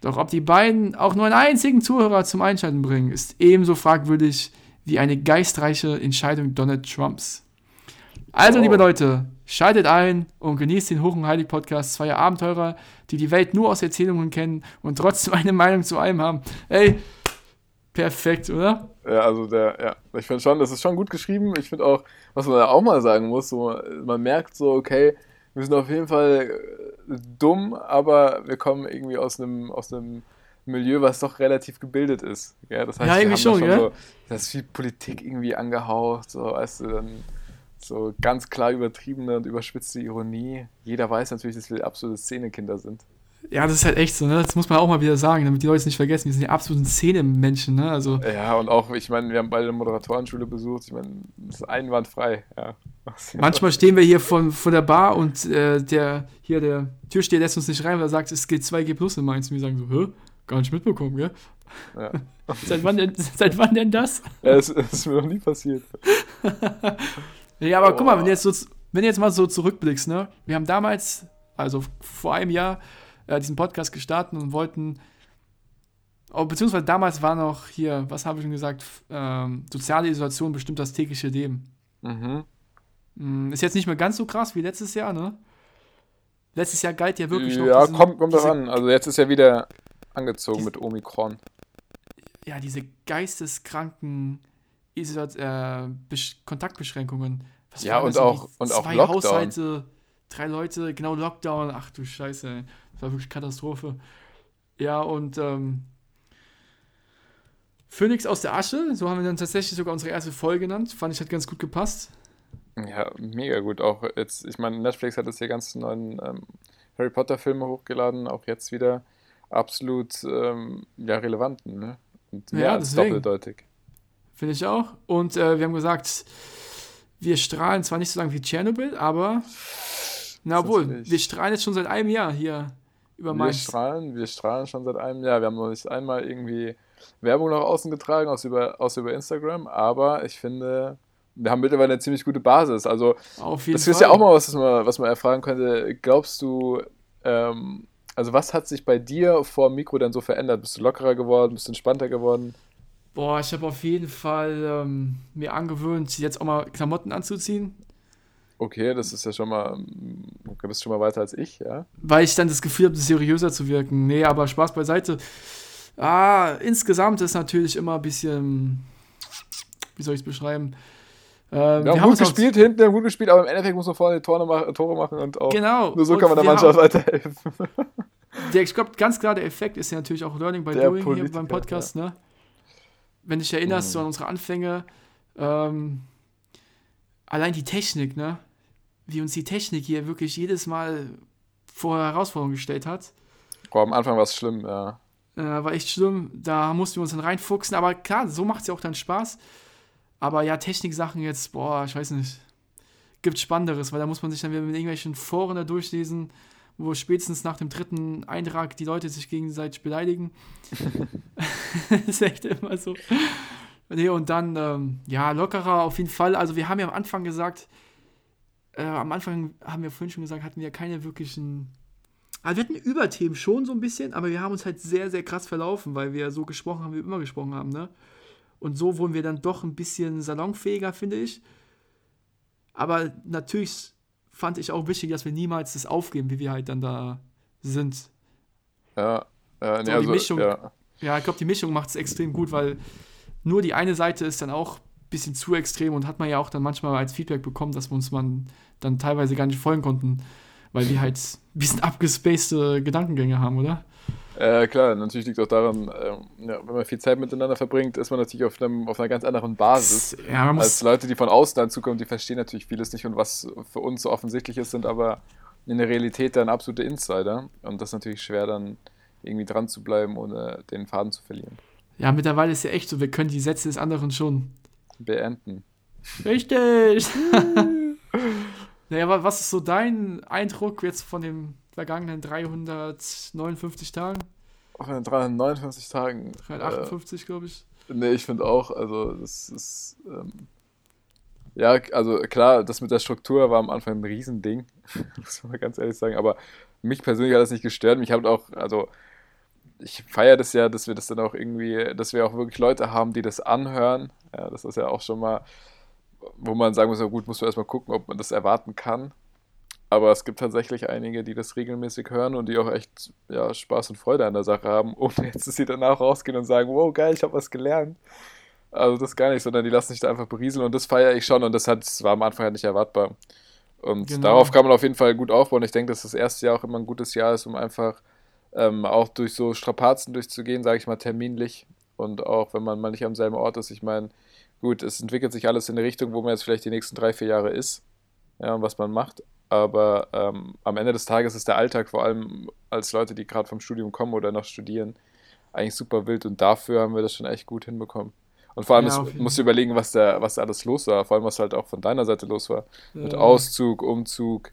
Doch ob die beiden auch nur einen einzigen Zuhörer zum Einschalten bringen, ist ebenso fragwürdig wie eine geistreiche Entscheidung Donald Trumps. Also, Wow. liebe Leute, schaltet ein und genießt den Hoch und Heilig Podcast zweier Abenteurer, die die Welt nur aus Erzählungen kennen und trotzdem eine Meinung zu allem haben. Ey, perfekt, oder? Ja, also der, ja, ich finde schon, das ist schon gut geschrieben. Ich finde auch, was man da auch mal sagen muss, so, man merkt so, okay, wir sind auf jeden Fall äh, dumm, aber wir kommen irgendwie aus einem, aus einem Milieu, was doch relativ gebildet ist. Ja, das heißt, Ja, wir irgendwie haben da schon, gell? so, das ist viel Politik irgendwie angehaucht, so, weißt du, dann so ganz klar übertriebene und überspitzte Ironie. Jeder weiß natürlich, dass wir absolute Szenekinder sind. Ja, das ist halt echt so, ne? Das muss man auch mal wieder sagen, damit die Leute es nicht vergessen. Wir sind ja absoluten Szene-Menschen, ne? Also, Ja, und auch, ich meine, wir haben beide eine Moderatorenschule besucht. Ich meine, das ist einwandfrei. Ja. Manchmal stehen wir hier von, von der Bar und äh, der hier der Türsteher lässt uns nicht rein, weil er sagt, es geht 2G plus in Mainz. Und wir sagen so, hä? Gar nicht mitbekommen, gell? Ja. Seit wann denn, seit wann denn das? Ja, das, das ist mir noch nie passiert. Ja, aber guck mal, wenn du jetzt, so, wenn du jetzt mal so zurückblickst, ne? Wir haben damals, also vor einem Jahr, äh, diesen Podcast gestartet und wollten, oh, beziehungsweise damals war noch hier, was habe ich schon gesagt, ähm, soziale Isolation bestimmt das tägliche Leben. Mhm. Hm, Ist jetzt nicht mehr ganz so krass wie letztes Jahr, ne? Letztes Jahr galt ja wirklich noch Ja, diesen- kommt, daran. Also jetzt ist ja wieder angezogen diese- mit Omikron. ja, diese geisteskranken Isolat äh, Besch Kontaktbeschränkungen. Was Ja, und auch- und auch Zwei Lockdown. Haushalte, drei Leute, genau Lockdown. Ach du Scheiße, war wirklich Katastrophe. Ja, und ähm, Phoenix aus der Asche, so haben wir dann tatsächlich sogar unsere erste Folge genannt. Fand ich, hat ganz gut gepasst. Ja, mega gut. Auch jetzt, ich meine, Netflix hat jetzt die ganzen neuen ähm, Harry Potter-Filme hochgeladen, auch jetzt wieder absolut ähm, ja, relevanten, ne? Und mehr Ja, als deswegen. doppeldeutig. Finde ich auch. Und äh, wir haben gesagt, wir strahlen zwar nicht so lange wie Tschernobyl, aber na wohl, wir strahlen jetzt schon seit einem Jahr hier über Wir strahlen, wir strahlen schon seit einem Jahr. Wir haben noch nicht einmal irgendwie Werbung nach außen getragen, außer über, außer über Instagram, aber ich finde, wir haben mittlerweile eine ziemlich gute Basis. Also, Auf jeden das Fall. ist ja auch mal was, was man, was man erfragen könnte. Glaubst du, ähm, also was hat sich bei dir vor dem Mikro dann so verändert? Bist du lockerer geworden? Bist du entspannter geworden? Boah, ich habe auf jeden Fall ähm, mir angewöhnt, jetzt auch mal Klamotten anzuziehen, Okay, das ist ja schon mal, ähm, okay, bist schon mal weiter als ich, ja? weil ich dann das Gefühl habe, seriöser zu wirken. Nee, aber Spaß beiseite. Ah, insgesamt ist natürlich immer ein bisschen, wie soll ich es beschreiben? Ähm, Wir haben gut gespielt, hinten haben gut gespielt, aber im Endeffekt muss man vorne Tore, Tore machen und auch Genau. nur so und kann man der wir Mannschaft haben- weiterhelfen. Der, ich glaube, ganz klar, der Effekt ist ja natürlich auch Learning by Der Doing hier Politiker, beim Podcast, ne? Wenn du dich erinnerst, Mhm. so an unsere Anfänge, ähm, allein die Technik, ne? Wie uns die Technik hier wirklich jedes Mal vor Herausforderungen gestellt hat. Boah, am Anfang war es schlimm, ja. Äh, war echt schlimm. Da mussten wir uns dann reinfuchsen. Aber klar, so macht es ja auch dann Spaß. Aber ja, Techniksachen jetzt, boah, ich weiß nicht. Gibt Spannenderes, weil da muss man sich dann wieder mit irgendwelchen Foren da durchlesen, wo spätestens nach dem dritten Eintrag die Leute sich gegenseitig beleidigen. das ist echt immer so. Nee, und dann, ähm, ja, lockerer auf jeden Fall. Also, wir haben ja am Anfang gesagt, äh, am Anfang haben wir vorhin schon gesagt, hatten wir keine wirklichen Also wir hatten Überthemen schon so ein bisschen, aber wir haben uns halt sehr, sehr krass verlaufen, weil wir so gesprochen haben, wie wir immer gesprochen haben, ne? Und so wurden wir dann doch ein bisschen salonfähiger, finde ich. Aber natürlich fand ich auch wichtig, dass wir niemals das aufgeben, wie wir halt dann da sind. Ja, nee, So, die also, Mischung- ja. Ja, ich glaube, die Mischung macht es extrem gut, weil nur die eine Seite ist dann auch bisschen zu extrem und hat man ja auch dann manchmal als Feedback bekommen, dass wir uns man dann teilweise gar nicht folgen konnten, weil wir halt ein bisschen abgespacede Gedankengänge haben, oder? Äh, klar, natürlich liegt auch daran, ähm, ja, wenn man viel Zeit miteinander verbringt, ist man natürlich auf, einem, auf einer ganz anderen Basis. Ja, Als Leute, die von außen dazukommen, die verstehen natürlich vieles nicht und was für uns so offensichtlich ist, sind aber in der Realität dann absolute Insider. Und das ist natürlich schwer, dann irgendwie dran zu bleiben, ohne den Faden zu verlieren. ja, mittlerweile ist ja echt so, wir können die Sätze des anderen schon. Beenden. Richtig! naja, aber was ist so dein Eindruck jetzt von den vergangenen 359 Tagen? Auf den 359 Tagen. 358, glaube ich. Äh, nee, ich finde auch, also das ist. Ähm, ja, also klar, das mit der Struktur war am Anfang ein Riesending, muss man ganz ehrlich sagen, aber mich persönlich hat das nicht gestört. Mich hat auch, also ich feiere das ja, dass wir das dann auch irgendwie, dass wir auch wirklich Leute haben, die das anhören. Ja, das ist ja auch schon mal, wo man sagen muss, ja gut, muss man erstmal gucken, ob man das erwarten kann. Aber es gibt tatsächlich einige, die das regelmäßig hören und die auch echt ja, Spaß und Freude an der Sache haben, ohne jetzt, dass sie danach rausgehen und sagen, wow, geil, ich habe was gelernt. Also das gar nicht, sondern die lassen sich da einfach berieseln und das feiere ich schon und das, hat, das war am Anfang halt nicht erwartbar. Und Genau. darauf kann man auf jeden Fall gut aufbauen. Ich denke, dass das erste Jahr auch immer ein gutes Jahr ist, um einfach ähm, auch durch so Strapazen durchzugehen, sage ich mal, terminlich. Und auch wenn man mal nicht am selben Ort ist. Ich meine, gut, es entwickelt sich alles in eine Richtung, wo man jetzt vielleicht die nächsten drei, vier Jahre ist. Ja, und was man macht. Aber ähm, am Ende des Tages ist der Alltag, vor allem als Leute, die gerade vom Studium kommen oder noch studieren, eigentlich super wild. Und dafür haben wir das schon echt gut hinbekommen. Und vor allem Ja, musst du überlegen, was da, was da alles los war. Vor allem, was halt auch von deiner Seite los war. Mit Äh, Auszug, Umzug,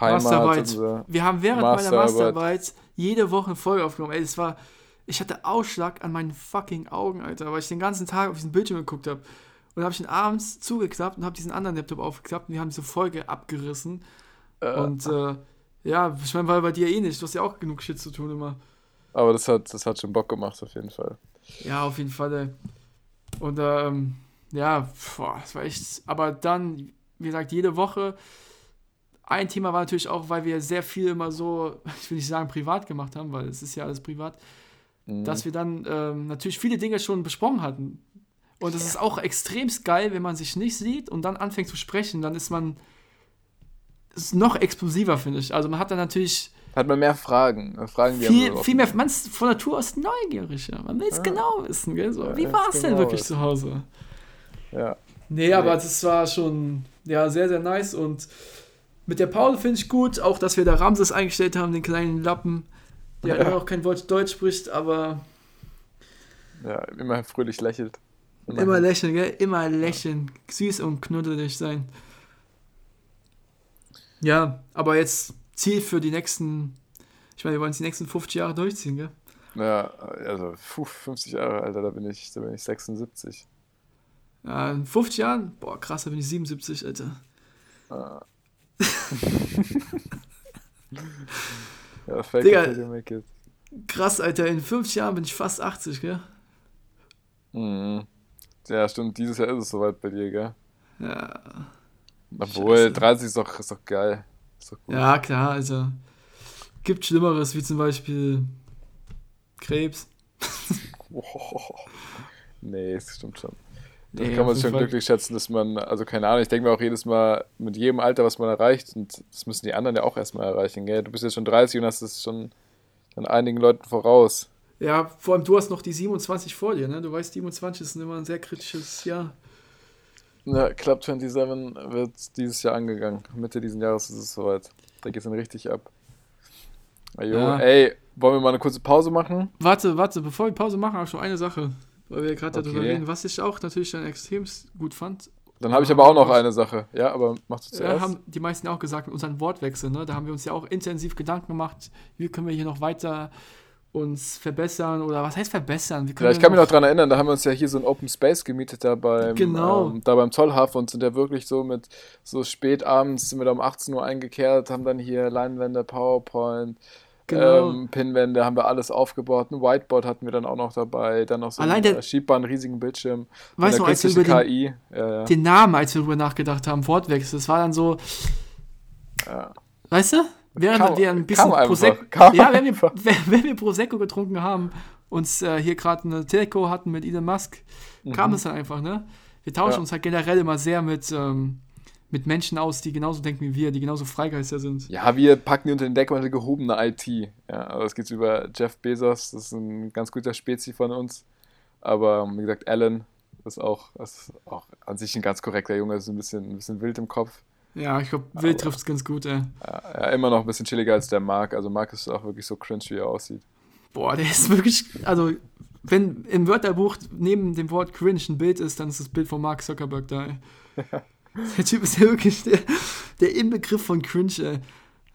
Heimat Masterarbeit. Wir haben während meiner Masterarbeit. Masterarbeit jede Woche eine Folge aufgenommen. Ey, das war. Ich hatte Ausschlag an meinen fucking Augen, Alter, weil ich den ganzen Tag auf diesen Bildschirm geguckt habe. Und dann habe ich ihn abends zugeklappt und habe diesen anderen Laptop aufgeklappt und wir haben diese Folge abgerissen. Äh, Und äh, ja, ich meine, war bei dir eh nicht. Du hast ja auch genug Shit zu tun immer. aber das hat, das hat schon Bock gemacht, auf jeden Fall. Ja, auf jeden Fall. Ey. Und ähm, ja, boah, das war echt. Aber dann, wie gesagt, jede Woche. Ein Thema war natürlich auch, weil wir sehr viel immer so, ich will nicht sagen privat gemacht haben, weil es ist ja alles privat, Mhm. dass wir dann ähm, natürlich viele Dinge schon besprochen hatten. Und es ist auch extremst geil, wenn man sich nicht sieht und dann anfängt zu sprechen, dann ist man ist noch explosiver, finde ich. Also man hat dann natürlich Hat man mehr Fragen. äh, Fragen die viel, viel mehr, man ist von Natur aus neugieriger. Man will es Ja. genau wissen, gell? So, Ja, wie ja, war es denn genau wirklich wissen. zu Hause? Ja. Nee, aber das war schon ja, sehr, sehr nice und mit der Paul finde ich gut, auch dass wir da Ramses eingestellt haben, den kleinen Lappen, der Ja. immer noch kein Wort Deutsch spricht, aber ja, immer fröhlich lächelt. immer lächeln, gell? Immer lächeln, süß und knuddelig sein. Ja, aber jetzt Ziel für die nächsten, ich meine, wir wollen es die nächsten 50 Jahre durchziehen, gell? Ja, also puh, 50 Jahre, Alter, da bin ich, da bin ich 76. Ja, in 50 Jahren, boah, krass, da bin ich 77, Alter. Ah. Ja, fake Digga. it till you make it. Krass, Alter, in 50 Jahren bin ich fast 80, gell? Mhm. Ja, stimmt, dieses Jahr ist es soweit bei dir, gell? Ja. Obwohl, Scheiße. 30 ist doch, ist doch geil. Ist doch. Ja, klar, also. Gibt Schlimmeres, wie zum Beispiel Krebs. Nee, das stimmt schon. Das Nee, kann man jeden schon Fall. glücklich schätzen, dass man, also keine Ahnung, ich denke mir auch jedes Mal mit jedem Alter, was man erreicht, und das müssen die anderen ja auch erstmal erreichen, gell? Du bist jetzt schon 30 und hast es schon an einigen Leuten voraus. Ja, vor allem du hast noch die 27 vor dir, ne? Du weißt, 27 ist immer ein sehr kritisches Jahr. Ja, Club 27 wird dieses Jahr angegangen. Mitte dieses Jahres ist es soweit. Da geht es dann richtig ab. Ajo, Ja. ey, wollen wir mal eine kurze Pause machen? Warte, warte, bevor wir Pause machen, habe ich noch eine Sache. Weil wir gerade darüber Okay. reden, was ich auch natürlich dann extrem gut fand. Dann habe ich Ja, aber auch noch was- eine Sache. Ja, aber machst du Ja, zuerst? haben die meisten auch gesagt, mit unseren Wortwechseln, ne? Da haben wir uns ja auch intensiv Gedanken gemacht, wie können wir hier noch weiter uns verbessern oder was heißt verbessern? Ja, ich ja kann mich noch dran erinnern, da haben wir uns ja hier so ein Open Space gemietet da beim, Genau. ähm, da beim Zollhafen und sind ja wirklich so mit so spät abends sind wir da um 18 Uhr eingekehrt, haben dann hier Leinwände, PowerPoint, Genau. ähm, Pinwände, haben wir alles aufgebaut. Ein Whiteboard hatten wir dann auch noch dabei, dann noch so Allein einen der- äh, schiebbaren riesigen Bildschirm. Weißt du, als wir über den, KI. Ja, den Namen, als wir darüber nachgedacht haben, Wortwechsel, das war dann so, ja. weißt du? Während Kam- wir ein bisschen Prosecco, ja, wenn wir, wenn, wir Prosecco getrunken haben, uns äh, hier gerade eine Telco hatten mit Elon Musk, kam es dann einfach, ne? Wir tauschen Mhm. Ja. uns halt generell immer sehr mit, ähm, mit Menschen aus, die genauso denken wie wir, die genauso Freigeister sind. Ja, wir packen die unter den Deckmantel gehobene IT. Ja, also es geht über Jeff Bezos, das ist ein ganz guter Spezi von uns. Aber wie gesagt, Alan ist auch, ist auch an sich ein ganz korrekter Junge, ist ein bisschen, ein bisschen wild im Kopf. Ja, ich glaube, Will trifft es ganz gut, ey. Ja, ja, immer noch ein bisschen chilliger als der Mark. Also Mark ist auch wirklich so cringe, wie er aussieht. Boah, der ist wirklich, also, wenn im Wörterbuch neben dem Wort cringe ein Bild ist, dann ist das Bild von Mark Zuckerberg da, ey. Der Typ ist ja wirklich der, der Inbegriff von cringe, ey.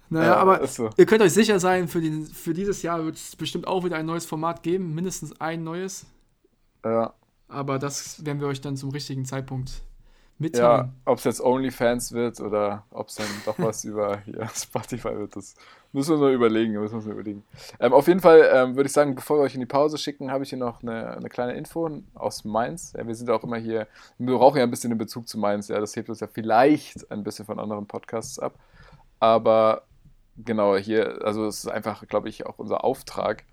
Naja, Ja, aber so. ihr könnt euch sicher sein, für, den, für dieses Jahr wird es bestimmt auch wieder ein neues Format geben, mindestens ein neues. Ja, Aber das werden wir euch dann zum richtigen Zeitpunkt ja mitteilen. ob es jetzt OnlyFans wird oder ob es dann doch was über hier Spotify wird, das müssen wir uns noch überlegen. Müssen wir uns noch überlegen. Ähm, auf jeden Fall ähm, würde ich sagen, bevor wir euch in die Pause schicken, habe ich hier noch eine, eine kleine Info aus Mainz. Ja, wir sind auch immer hier, wir brauchen ja ein bisschen den Bezug zu Mainz. Ja, das hebt uns ja vielleicht ein bisschen von anderen Podcasts ab. Aber genau, hier, also es ist einfach, glaube ich, auch unser Auftrag,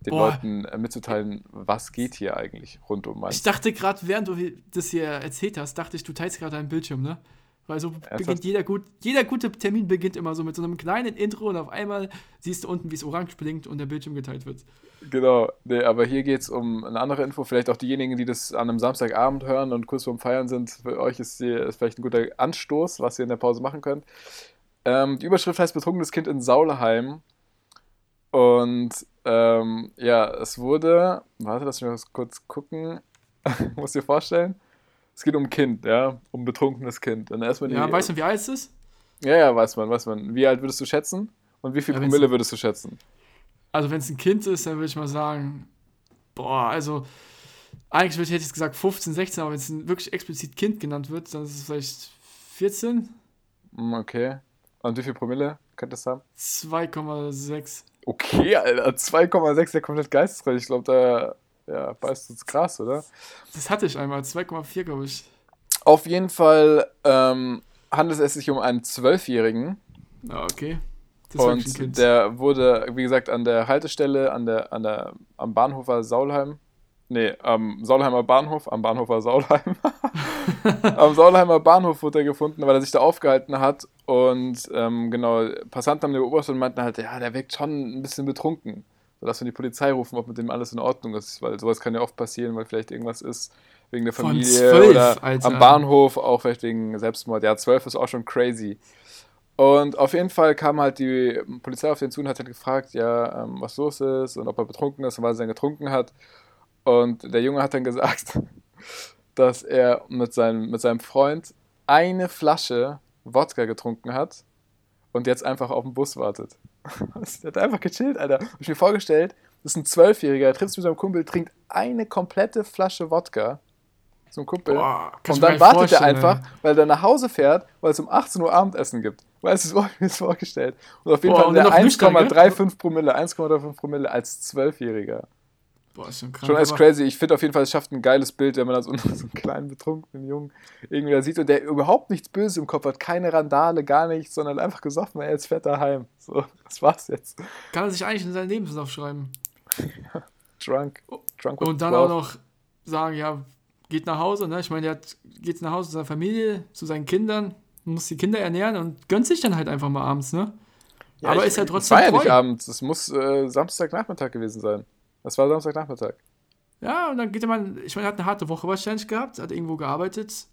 den Boah. Leuten äh, mitzuteilen, was geht hier eigentlich rund um Mainz. Ich dachte gerade, während du das hier erzählt hast, dachte ich, du teilst gerade deinen Bildschirm, ne? Weil so beginnt jeder gut, jeder gute Termin beginnt immer so mit so einem kleinen Intro und auf einmal siehst du unten, wie es orange blinkt und der Bildschirm geteilt wird. Genau, nee, aber hier geht es um eine andere Info. Vielleicht auch diejenigen, die das an einem Samstagabend hören und kurz vorm Feiern sind. Für euch ist, die, ist vielleicht ein guter Anstoß, was ihr in der Pause machen könnt. Ähm, die Überschrift heißt Betrunkenes Kind in Saulheim. Und ähm, ja, es wurde. Warte, lass mich mal kurz gucken. Muss dir vorstellen. Es geht um ein Kind, ja, um ein betrunkenes Kind. Und erstmal Ja, weißt du, wie alt es ist? ja, ja, weiß man, weiß man. Wie alt würdest du schätzen? Und wie viel Ja, Promille würdest du schätzen? Also, wenn es ein Kind ist, dann würde ich mal sagen, boah, also eigentlich hätte ich jetzt gesagt 15, 16, aber wenn es wirklich explizit Kind genannt wird, dann ist es vielleicht 14, Hm, Okay. Und wie viel Promille könnte es haben? 2,6. Okay, Alter, 2,6, der komplett geistesreich. Ich glaube, da ja, beißt uns krass, oder? Das hatte ich einmal, 2,4, glaube ich. Auf jeden Fall ähm, handelt es sich um einen Zwölfjährigen. Ja, okay. Das Und der wurde, wie gesagt, an der Haltestelle, an der, an der, am Bahnhofer Saulheim. Nee, am Saulheimer Bahnhof, am Bahnhofer Saulheim. am Saulheimer Bahnhof wurde er gefunden, weil er sich da aufgehalten hat. Und ähm, genau, Passanten haben den beobachtet und meinten halt, ja, der wirkt schon ein bisschen betrunken. Sodass wir die Polizei rufen, ob mit dem alles in Ordnung ist. Weil sowas kann ja oft passieren, weil vielleicht irgendwas ist wegen der Familie zwölf, oder Alter. am Bahnhof, auch vielleicht wegen Selbstmord. Ja, zwölf ist auch schon crazy. Und auf jeden Fall kam halt die Polizei auf den zu und hat halt gefragt, ja, ähm, was los ist und ob er betrunken ist und was er dann getrunken hat. Und der Junge hat dann gesagt, dass er mit seinem, mit seinem Freund eine Flasche Wodka getrunken hat und jetzt einfach auf den Bus wartet. Der hat einfach gechillt, Alter. Hab ich mir vorgestellt, das ist ein Zwölfjähriger, der trifft sich mit seinem Kumpel, trinkt eine komplette Flasche Wodka zum Kumpel. Boah, und dann wartet er einfach, weil er nach Hause fährt, weil es um 18 Uhr Abendessen gibt. Weißt du, so habe ich mir das vorgestellt. Und auf jeden Boah, Fall der dann noch nüchtern, gell? 1,35 Promille, 1,35 Promille als Zwölfjähriger. Boah, ist schon krank. Schon alles crazy. Ich finde auf jeden Fall, es schafft ein geiles Bild, wenn man da so, so einen kleinen betrunkenen Jungen irgendwie da sieht und der überhaupt nichts Böses im Kopf hat. Keine Randale, gar nichts, sondern einfach gesoffen, er jetzt fährt daheim. So, das war's jetzt. Kann er sich eigentlich in seinen Lebenslauf schreiben. Drunk. Drunk Und dann 12. auch noch sagen, ja, geht nach Hause, ne? Ich meine, der hat, geht nach Hause zu seiner Familie, zu seinen Kindern, muss die Kinder ernähren und gönnt sich dann halt einfach mal abends, ne? Ja, aber ich- ist ja Es trotzdem war ja treu. nicht abends, es muss äh, Samstagnachmittag gewesen sein. Das war Samstagnachmittag. Ja, und dann geht er mal, ich meine, er hat eine harte Woche wahrscheinlich gehabt, hat irgendwo gearbeitet.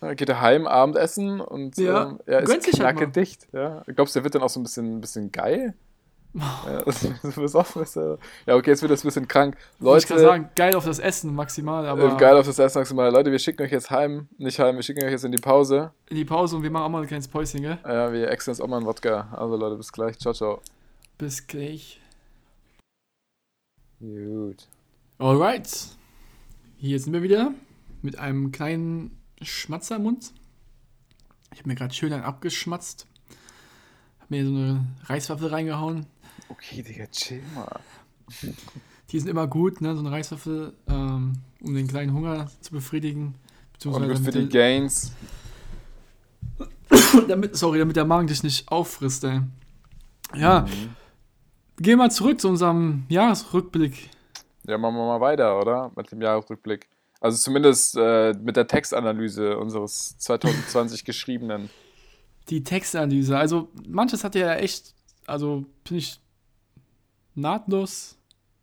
Dann geht er heim, Abendessen und Ja, ähm, er ist sich halt knackedicht. Ja. Glaubst du, der wird dann auch so ein bisschen, ein bisschen geil? ja, so besoffen ist er. Ja, okay, jetzt wird das ein bisschen krank. Leute, ich kann sagen, geil auf das Essen maximal, aber äh, geil auf das erste maximal. Leute, wir schicken euch jetzt heim. Nicht heim, wir schicken euch jetzt in die Pause. in die Pause und wir machen auch mal ein kleines Päuschen, gell? Ja, wir jetzt auch mal einen Wodka. Also Leute, bis gleich. Ciao, ciao. Bis gleich. Gut. Alright. Hier sind wir wieder mit einem kleinen Schmatzer im Mund. Ich habe mir gerade schön einen abgeschmatzt. Hab mir so eine Reiswaffel reingehauen. Okay, Digga, chill mal. Die sind immer gut, ne? So eine Reiswaffel, ähm, um den kleinen Hunger zu befriedigen. Und Beziehungsweise gut für die Gains. damit, sorry, damit der Magen dich nicht auffrisst, ey. Ja, Mhm. Gehen wir zurück zu unserem Jahresrückblick. Ja, machen wir mal weiter, oder? Mit dem Jahresrückblick. Also zumindest äh, mit der Textanalyse unseres 2020 geschriebenen. Die Textanalyse. Also, manches hat ja echt, also, finde ich, nahtlos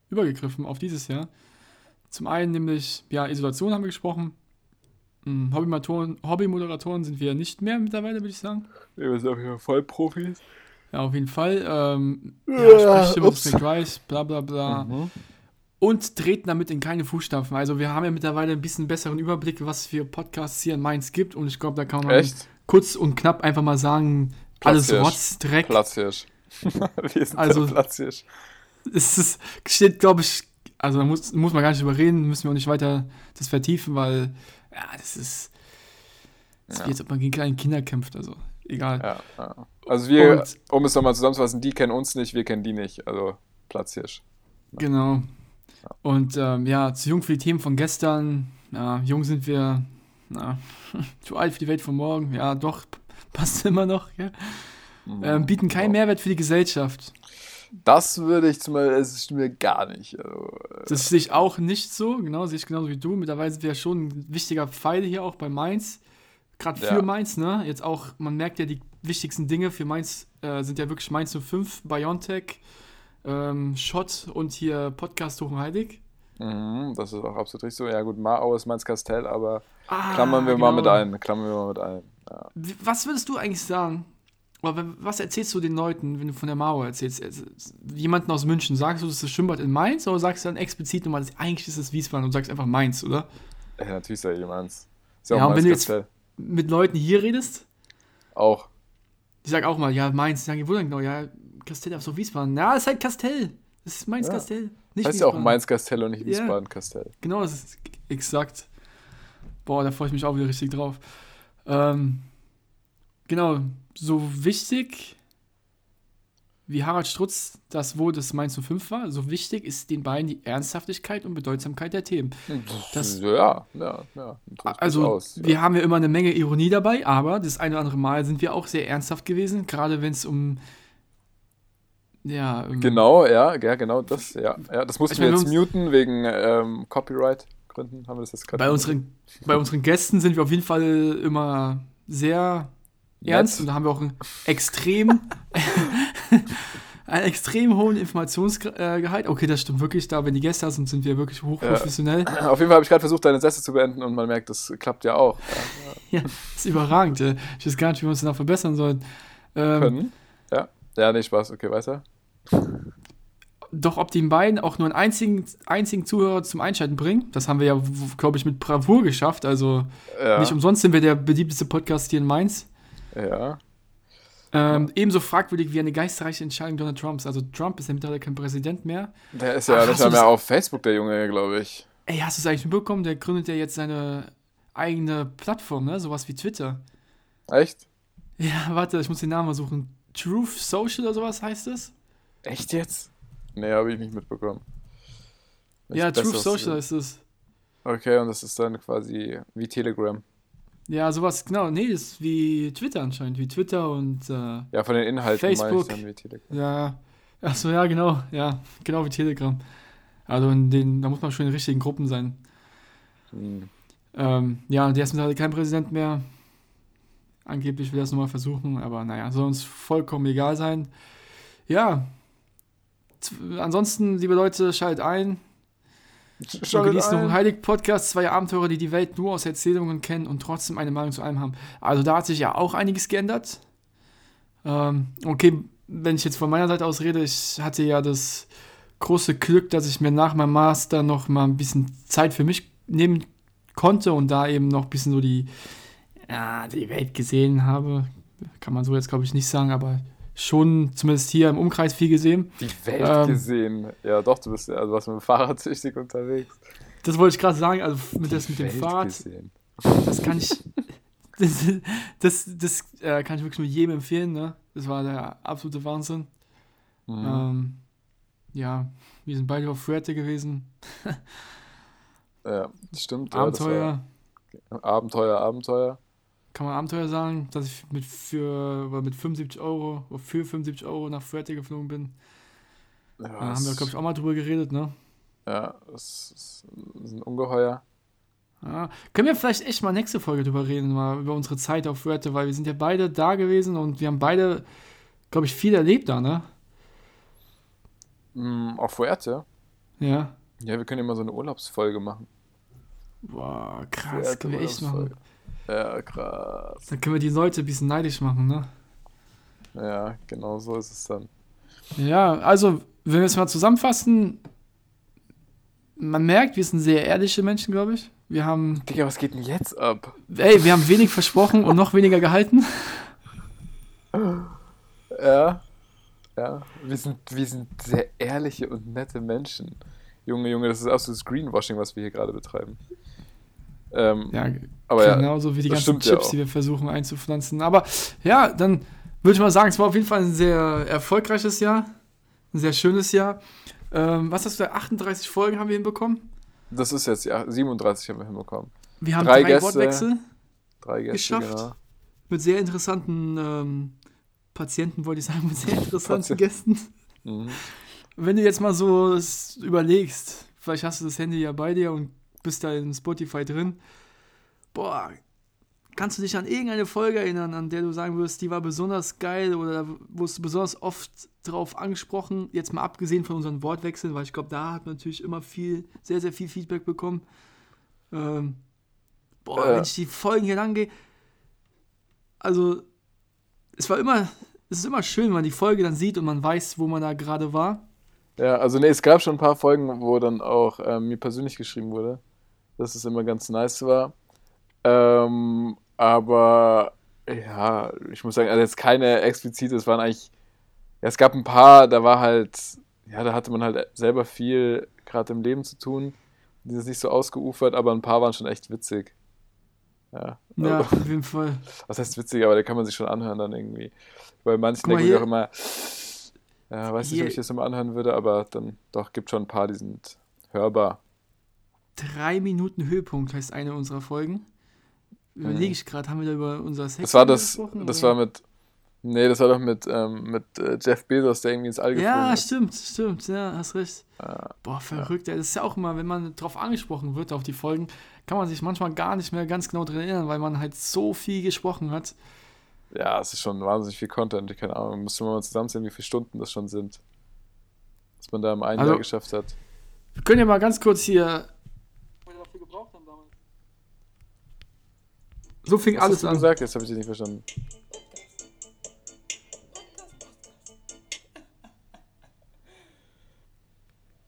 übergegriffen auf dieses Jahr. Zum einen nämlich, ja, Isolation haben wir gesprochen. Hm, Hobbymoderatoren, Hobbymoderatoren sind wir nicht mehr mittlerweile, würde ich sagen. Wir sind auf jeden Fall Vollprofis. Ja, auf jeden Fall. Ähm, ja, Ja, Sprechstimme ups. McRice, bla bla bla. Mhm. Und treten damit in keine Fußstapfen. Also wir haben ja mittlerweile ein bisschen besseren Überblick, was für Podcasts hier in Mainz gibt. Und ich glaube, da kann man Echt? kurz und knapp einfach mal sagen, alles Platzhirsch. Rotz, Dreck. Platzhirsch. Wir sind Also- Platzhirsch. Es ist, steht, glaube ich, also da muss, muss man gar nicht überreden, müssen wir auch nicht weiter das vertiefen, weil, ja, das ist, das ist Ja. wie, als ob man gegen kleine Kinder kämpft, also egal. Ja, ja. Also wir, Und- um es nochmal zusammenzufassen, die kennen uns nicht, wir kennen die nicht. Also Platzhirsch. Genau. Und ähm, ja, zu jung für die Themen von gestern, ja, jung sind wir, na, zu alt für die Welt von morgen, ja, doch, passt immer noch, ja. Mhm. ähm, bieten keinen Mehrwert für die Gesellschaft. Das würde ich zum Beispiel, es stimmt mir gar nicht. Also, Das sehe ich auch nicht so, genau, sehe ich genauso wie du. Mittlerweile sind wir ja schon ein wichtiger Pfeil hier auch bei Mainz. Gerade für Ja. Mainz, ne? Jetzt auch, man merkt ja, die wichtigsten Dinge für Mainz äh, sind ja wirklich Mainz 05, Biontech, ähm, Schott und hier Podcast Hohenheilig. mhm, das ist auch absolut richtig so. Ja gut, Marau ist Mainz-Kastell, aber Ah, klammern wir mal genau. mit ein. Klammern wir mal mit ein. Ja. Was würdest du eigentlich sagen? Oder wenn- was erzählst du den Leuten, wenn du von der Mauer erzählst? Jemanden aus München, sagst du, das ist das Schwimmbad in Mainz oder sagst du dann explizit nochmal, eigentlich ist es Wiesbaden und sagst einfach Mainz, oder? ja, natürlich ist ja eh Mainz. Ist ja, Ja, auch wenn du jetzt- Mainz-Kastell. Mit Leuten hier redest, Auch. die sagen auch mal, ja, Mainz, sagen die, wo denn genau? Ja, Kastell auf so Wiesbaden. Ja, ist halt Kastell. Das ist Mainz Ja. Heißt ja auch. Mainz-Kastell und nicht Ja. Wiesbaden-Kastell. Genau, das ist exakt. Boah, da freue ich mich auch wieder richtig drauf. Ähm, genau, so wichtig wie Harald Strutz das Wohl des Mainz 05 war, so wichtig ist den beiden die Ernsthaftigkeit und Bedeutsamkeit der Themen. Das- ja, ja, ja. Also, Aus, ja. wir haben ja immer eine Menge Ironie dabei, aber das eine oder andere Mal sind wir auch sehr ernsthaft gewesen, gerade wenn es um. Ja, um, Genau, ja, ja, genau das, ja. ja das mussten Ich wir meine, jetzt wir muten wegen ähm, Copyright-Gründen. Haben wir das jetzt gerade bei, unseren, bei unseren Gästen sind wir auf jeden Fall immer sehr ernst und da haben wir auch einen extrem, einen extrem hohen Informationsgehalt. Okay, das stimmt wirklich. Da, wenn die Gäste sind, sind wir wirklich hochprofessionell. Auf jeden Fall habe ich gerade versucht, deine Sätze zu beenden und man merkt, das klappt ja auch. Ja, das ist überragend. Ich weiß gar nicht, wie wir uns da verbessern sollen. Ähm, Können. Ja. Ja, nee, Spaß. Okay, weiter. doch, ob die beiden auch nur einen einzigen, einzigen Zuhörer zum Einschalten bringen, das haben wir ja, glaube ich, mit Bravour geschafft. Also Ja. nicht umsonst sind wir der beliebteste Podcast hier in Mainz. ja. Ähm, Ebenso fragwürdig wie eine geistreiche Entscheidung Donald Trumps. Also Trump ist ja mittlerweile kein Präsident mehr. Der ist ja Ach, nicht mehr auf Facebook, der Junge, glaube ich. Ey, hast du es eigentlich mitbekommen? Der gründet ja jetzt seine eigene Plattform, ne? Sowas wie Twitter. Echt? Ja, warte, ich muss den Namen mal suchen. Truth Social oder sowas heißt es? Echt jetzt? Nee, habe ich nicht mitbekommen. Nichts Ja, Truth Social sehen. ist es. Okay, und das ist dann quasi wie Telegram. Ja, sowas, genau. Nee, das ist wie Twitter anscheinend. Wie Twitter und, äh, Ja, von den Inhalten Facebook. dann wie Telegram. ja. Achso, ja, genau. Ja, genau wie Telegram. Also in den, da muss man schon in richtigen Gruppen sein. Hm. Ähm, ja, der ist mittlerweile kein Präsident mehr. Angeblich will er es nochmal versuchen, aber naja, soll uns vollkommen egal sein. Ja. Ansonsten, liebe Leute, schaltet ein. Schaltet genießen noch einen ein. Heilig-Podcast, zwei Abenteurer, die die Welt nur aus Erzählungen kennen und trotzdem eine Meinung zu allem haben. Also da hat sich ja auch einiges geändert. Ähm, okay, wenn ich jetzt von meiner Seite aus rede, ich hatte ja das große Glück, dass ich mir nach meinem Master noch mal ein bisschen Zeit für mich nehmen konnte und da eben noch ein bisschen so die, ja, die Welt gesehen habe. Kann man so jetzt, glaube ich, nicht sagen, aber schon zumindest hier im Umkreis viel gesehen. Die Welt Ähm. gesehen. Ja, doch, du bist ja, also warst mit dem Fahrrad süchtig unterwegs. Das wollte ich gerade sagen, also mit, das, mit dem Welt Fahrrad, gesehen. das kann ich, das, das, das äh, kann ich wirklich nur jedem empfehlen, ne? Das war der absolute Wahnsinn. Mhm. Ähm, ja, wir sind beide auf Fuerte gewesen. Ja, stimmt. ja, Abenteuer, war Abenteuer, Abenteuer. Kann man Abenteuer sagen, dass ich mit, für, mit 75 Euro, oder für 75 Euro nach Fuerte geflogen bin. Ja, Da haben wir, glaube ich, auch mal drüber geredet, ne? Ja, das ist, das ist ein Ungeheuer. Ja. Können wir vielleicht echt mal nächste Folge drüber reden, mal über unsere Zeit auf Fuerte, weil wir sind ja beide da gewesen und wir haben beide, glaube ich, viel erlebt da, ne? Mhm, auf Fuerte? Ja. Ja, wir können ja mal so eine Urlaubsfolge machen. Boah, krass, Fuerte können wir echt machen. Ja, krass. Dann können wir die Leute ein bisschen neidisch machen, ne? Ja, genau so ist es dann. Ja, also, wenn wir es mal zusammenfassen, man merkt, wir sind sehr ehrliche Menschen, glaube ich. Wir haben, Digga, was geht denn jetzt ab? ey, wir haben wenig versprochen und noch weniger gehalten. Ja, ja. Wir sind, wir sind sehr ehrliche und nette Menschen. Junge, Junge, das ist absolutes Greenwashing, was wir hier gerade betreiben. Ähm, Ja, aber ja, genauso wie die ganzen ja Chips, auch. die wir versuchen einzupflanzen. Aber ja, dann würde ich mal sagen, es war auf jeden Fall ein sehr erfolgreiches Jahr. Ein sehr schönes Jahr. Ähm, was hast du da? 38 Folgen haben wir hinbekommen. das ist jetzt, ja, 37 haben wir hinbekommen. Wir haben Drei drei, Gäste. Wortwechsel Drei Gäste, Geschafft. genau. mit sehr interessanten ähm, Patienten, wollte ich sagen, mit sehr interessanten Gästen. Mhm. Wenn du jetzt mal so überlegst, vielleicht hast du das Handy ja bei dir und bist da in Spotify drin. Boah, kannst du dich an irgendeine Folge erinnern, an der du sagen würdest, die war besonders geil oder da wurdest du besonders oft drauf angesprochen? Jetzt mal abgesehen von unseren Wortwechseln, weil ich glaube, da hat man natürlich immer viel, sehr, sehr viel Feedback bekommen. Ähm, boah, Äh. wenn ich die Folgen hier lang gehe. Also, es war immer, es ist immer schön, wenn man die Folge dann sieht und man weiß, wo man da gerade war. Ja, also nee, es gab schon ein paar Folgen, wo dann auch ähm, mir persönlich geschrieben wurde, dass es immer ganz nice war. Ähm, aber ja, ich muss sagen, also jetzt keine explizite, es waren eigentlich, ja, es gab ein paar, da war halt, ja, da hatte man halt selber viel gerade im Leben zu tun. Die sind nicht so ausgeufert, aber ein paar waren schon echt witzig. Ja, Ja, also, auf jeden Fall. was heißt witzig, aber da kann man sich schon anhören dann irgendwie. Bei manchen Guck mal denke ich hier. auch immer, ja, weiß nicht, ob Hier- ich das immer anhören würde, aber dann doch gibt schon ein paar, die sind hörbar. Drei Minuten Höhepunkt heißt eine unserer Folgen. Überlege Mhm. ich gerade, haben wir da über unser Sex Das war das, gesprochen, das oder? war mit, nee, das war doch mit, ähm, mit äh, Jeff Bezos, der irgendwie ins All geflogen Ja, ist. stimmt, stimmt, ja, hast recht. Ja, Boah, verrückt, ey. Das ist ja auch immer, wenn man drauf angesprochen wird, auf die Folgen, kann man sich manchmal gar nicht mehr ganz genau dran erinnern, weil man halt so viel gesprochen hat. ja, es ist schon wahnsinnig viel Content, keine Ahnung, müsste man mal zusammenzählen, wie viele Stunden das schon sind. Was man da im einen Also- Jahr geschafft hat. Wir können ja mal ganz kurz hier. So fing Was alles hast du an. gesagt? Jetzt habe ich dich nicht verstanden.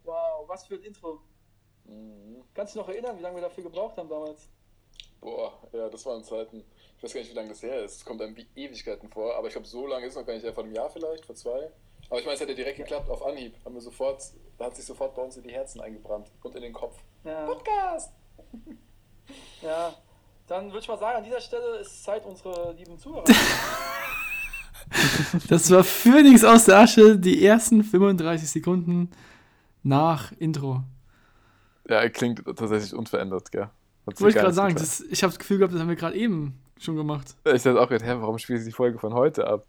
Wow, was für ein Intro. Kannst du dich noch erinnern, wie lange wir dafür gebraucht haben damals? Boah, ja, das waren Zeiten. Ich weiß gar nicht, wie lange das her ist. Es kommt einem wie Ewigkeiten vor, aber ich glaube, so lange ist es noch gar nicht her. Vor einem Jahr vielleicht, vor zwei. Aber ich meine, es hat ja direkt geklappt auf Anhieb. Haben wir sofort, da hat sich sofort bei uns in die Herzen eingebrannt und in den Kopf. Ja, Podcast! ja. Dann würde ich mal sagen, an dieser Stelle ist Zeit, unsere lieben Zuhörer. das war Phoenix aus der Asche, die ersten 35 Sekunden nach Intro. Ja, er klingt tatsächlich unverändert, gell? Wollte ich gerade sagen, das, ich habe das Gefühl gehabt, das haben wir gerade eben schon gemacht. Ich dachte auch, gerade, hä, warum spielt sie die Folge von heute ab?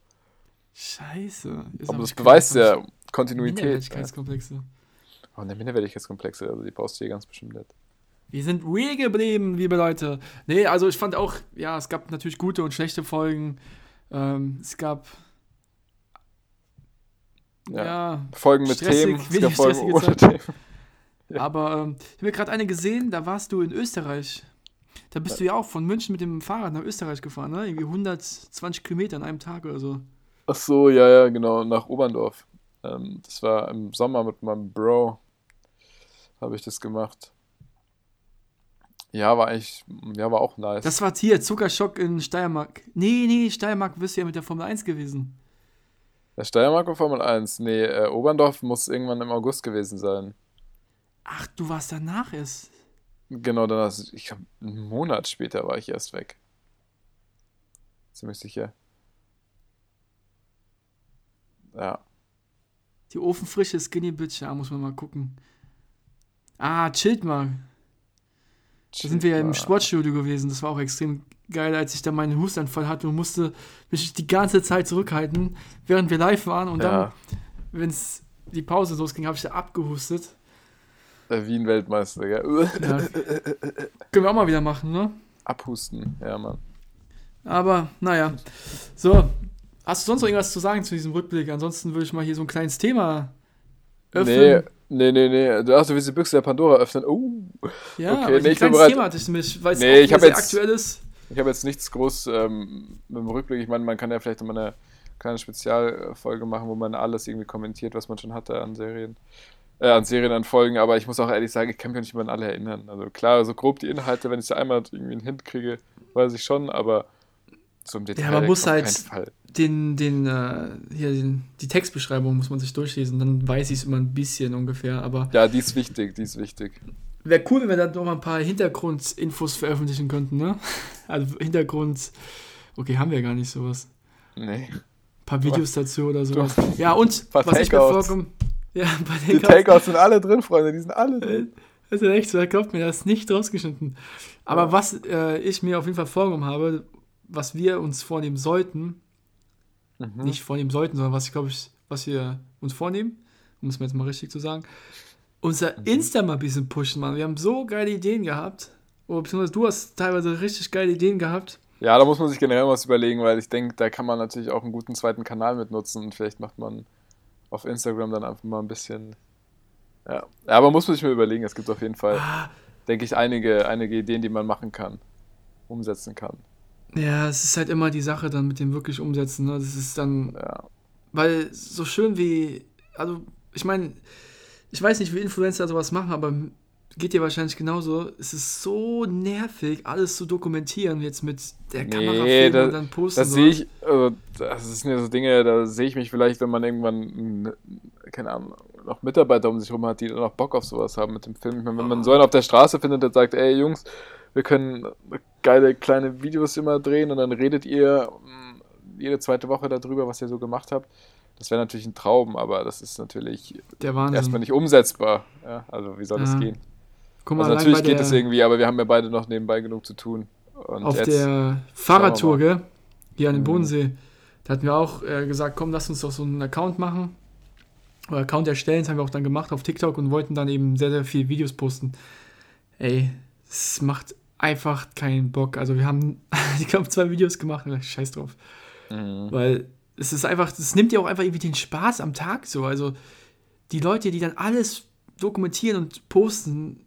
Scheiße. Ist Aber das ich beweist ja Kontinuität. Ja. Minderwertigkeitskomplexe. Oh, eine Minderwertigkeitskomplexe, also die brauchst du hier ganz bestimmt nicht. Wir sind real geblieben, liebe Leute. Nee, also ich fand auch, ja, es gab natürlich gute und schlechte Folgen. Ähm, es gab. Ja. Ja, Folgen mit Stressig, Themen, es gab Folgen ohne. Themen. aber ähm, ich habe mir gerade eine gesehen, da warst du in Österreich. Da bist du ja auch von München mit dem Fahrrad nach Österreich gefahren, ne? Irgendwie 120 Kilometer an einem Tag oder so. Ach so, ja, ja, genau, nach Oberndorf. Ähm, das war im Sommer mit meinem Bro, habe ich das gemacht. Ja, war eigentlich, ja, war auch nice. Das war hier, Zuckerschock in Steiermark. Nee, nee, Steiermark bist du ja mit der Formel 1 gewesen. Der Steiermark war Formel 1. Nee, äh, Oberndorf muss irgendwann im August gewesen sein. Ach, du warst danach erst. Genau, dann hast ich glaube, einen Monat später war ich erst weg. Ziemlich sicher. Ja. Die ofenfrische Skinny Bitch, ja, muss man mal gucken. Ah, chillt mal. Da sind wir ja im. Sportstudio gewesen. Das war auch extrem geil, als ich da meinen Hustanfall hatte und musste mich die ganze Zeit zurückhalten, während wir live waren. Und dann, Ja, wenn es die Pause losging, habe ich da abgehustet. der Wien-Weltmeister, gell? Ja. Können wir auch mal wieder machen, ne? Abhusten, ja, Mann. Aber, naja. So, hast du sonst noch irgendwas zu sagen zu diesem Rückblick? Ansonsten würde ich mal hier so ein kleines Thema öffnen. nee, nee, nee. Du hast du willst die Büchse der Pandora öffnen. Oh, Ja, okay, nee, ich bin bereit. Thema hatte ich nämlich, weil es Nee, ich sehr jetzt- aktuell ist. ich habe jetzt nichts groß ähm, mit dem Rückblick. Ich meine, man kann ja vielleicht immer eine kleine Spezialfolge machen, wo man alles irgendwie kommentiert, was man schon hatte an Serien. Äh, an Serien, an Folgen, aber ich muss auch ehrlich sagen, ich kann mich auch nicht mehr an alle erinnern. Also klar, so grob die Inhalte, wenn ich da einmal irgendwie einen Hint kriege, weiß ich schon, aber so im Detail man muss auf halt- keinen Fall. Den, den, äh, hier, den, die Textbeschreibung muss man sich durchlesen, dann weiß ich es immer ein bisschen ungefähr. Aber Ja, die ist wichtig, die ist wichtig. wäre cool, wenn wir da noch mal ein paar Hintergrundinfos veröffentlichen könnten, ne? Also Hintergrund, okay, haben wir gar nicht sowas. Nee. Ein paar Videos dazu oder sowas. Du- Ja, und was ich mir Takeouts. vorkomme. Ja, bei Die Takeouts sind alle drin, Freunde, die sind alle drin. Das ist echt so, da glaubt mir, das ist nicht rausgeschnitten. Aber was äh, ich mir auf jeden Fall vorgenommen habe, was wir uns vornehmen sollten, Mhm. nicht vornehmen sollten, sondern was ich glaube ich, was wir uns vornehmen, um es mir jetzt mal richtig zu sagen, unser Mhm. Insta mal ein bisschen pushen, Mann. Wir haben so geile Ideen gehabt. Oder beziehungsweise du hast teilweise richtig geile Ideen gehabt. Ja, da muss man sich generell was überlegen, weil ich denke, da kann man natürlich auch einen guten zweiten Kanal mit nutzen und vielleicht macht man auf Instagram dann einfach mal ein bisschen. Ja, ja aber muss man sich mal überlegen. Es gibt auf jeden Fall, Ah, denke ich, einige, einige Ideen, die man machen kann, umsetzen kann. Ja, es ist halt immer die Sache dann mit dem wirklich umsetzen. Ne? Das ist dann, Ja, weil so schön wie, also ich meine, ich weiß nicht, wie Influencer sowas machen, aber geht dir wahrscheinlich genauso. Es ist so nervig, alles zu dokumentieren, jetzt mit der Nee, Kamera filmen da- und dann posten. das sehe ich, also, das sind ja so Dinge, da sehe ich mich vielleicht, wenn man irgendwann, keine Ahnung, noch Mitarbeiter um sich herum hat, die dann auch Bock auf sowas haben mit dem Film. Ich meine, wenn man so einen auf der Straße findet, der sagt, ey Jungs, wir können geile kleine Videos immer drehen und dann redet ihr mm, jede zweite Woche darüber, was ihr so gemacht habt. Das wäre natürlich ein Traum, aber das ist natürlich erstmal nicht umsetzbar. Ja, also wie soll das Ja. gehen? Guck mal, Also natürlich geht es irgendwie, aber wir haben ja beide noch nebenbei genug zu tun. Und auf jetzt, der Fahrradtour, gell? Hier an dem Mhm. Bodensee. Da hatten wir auch äh, gesagt, komm, lass uns doch so einen Account machen. Oder Account erstellen, das haben wir auch dann gemacht auf TikTok und wollten dann eben sehr, sehr viele Videos posten. Ey, es macht einfach keinen Bock. Also wir haben, ich glaube, zwei Videos gemacht und scheiß drauf. Mhm. Weil es ist einfach, es nimmt ja auch einfach irgendwie den Spaß am Tag so. Also die Leute, die dann alles dokumentieren und posten,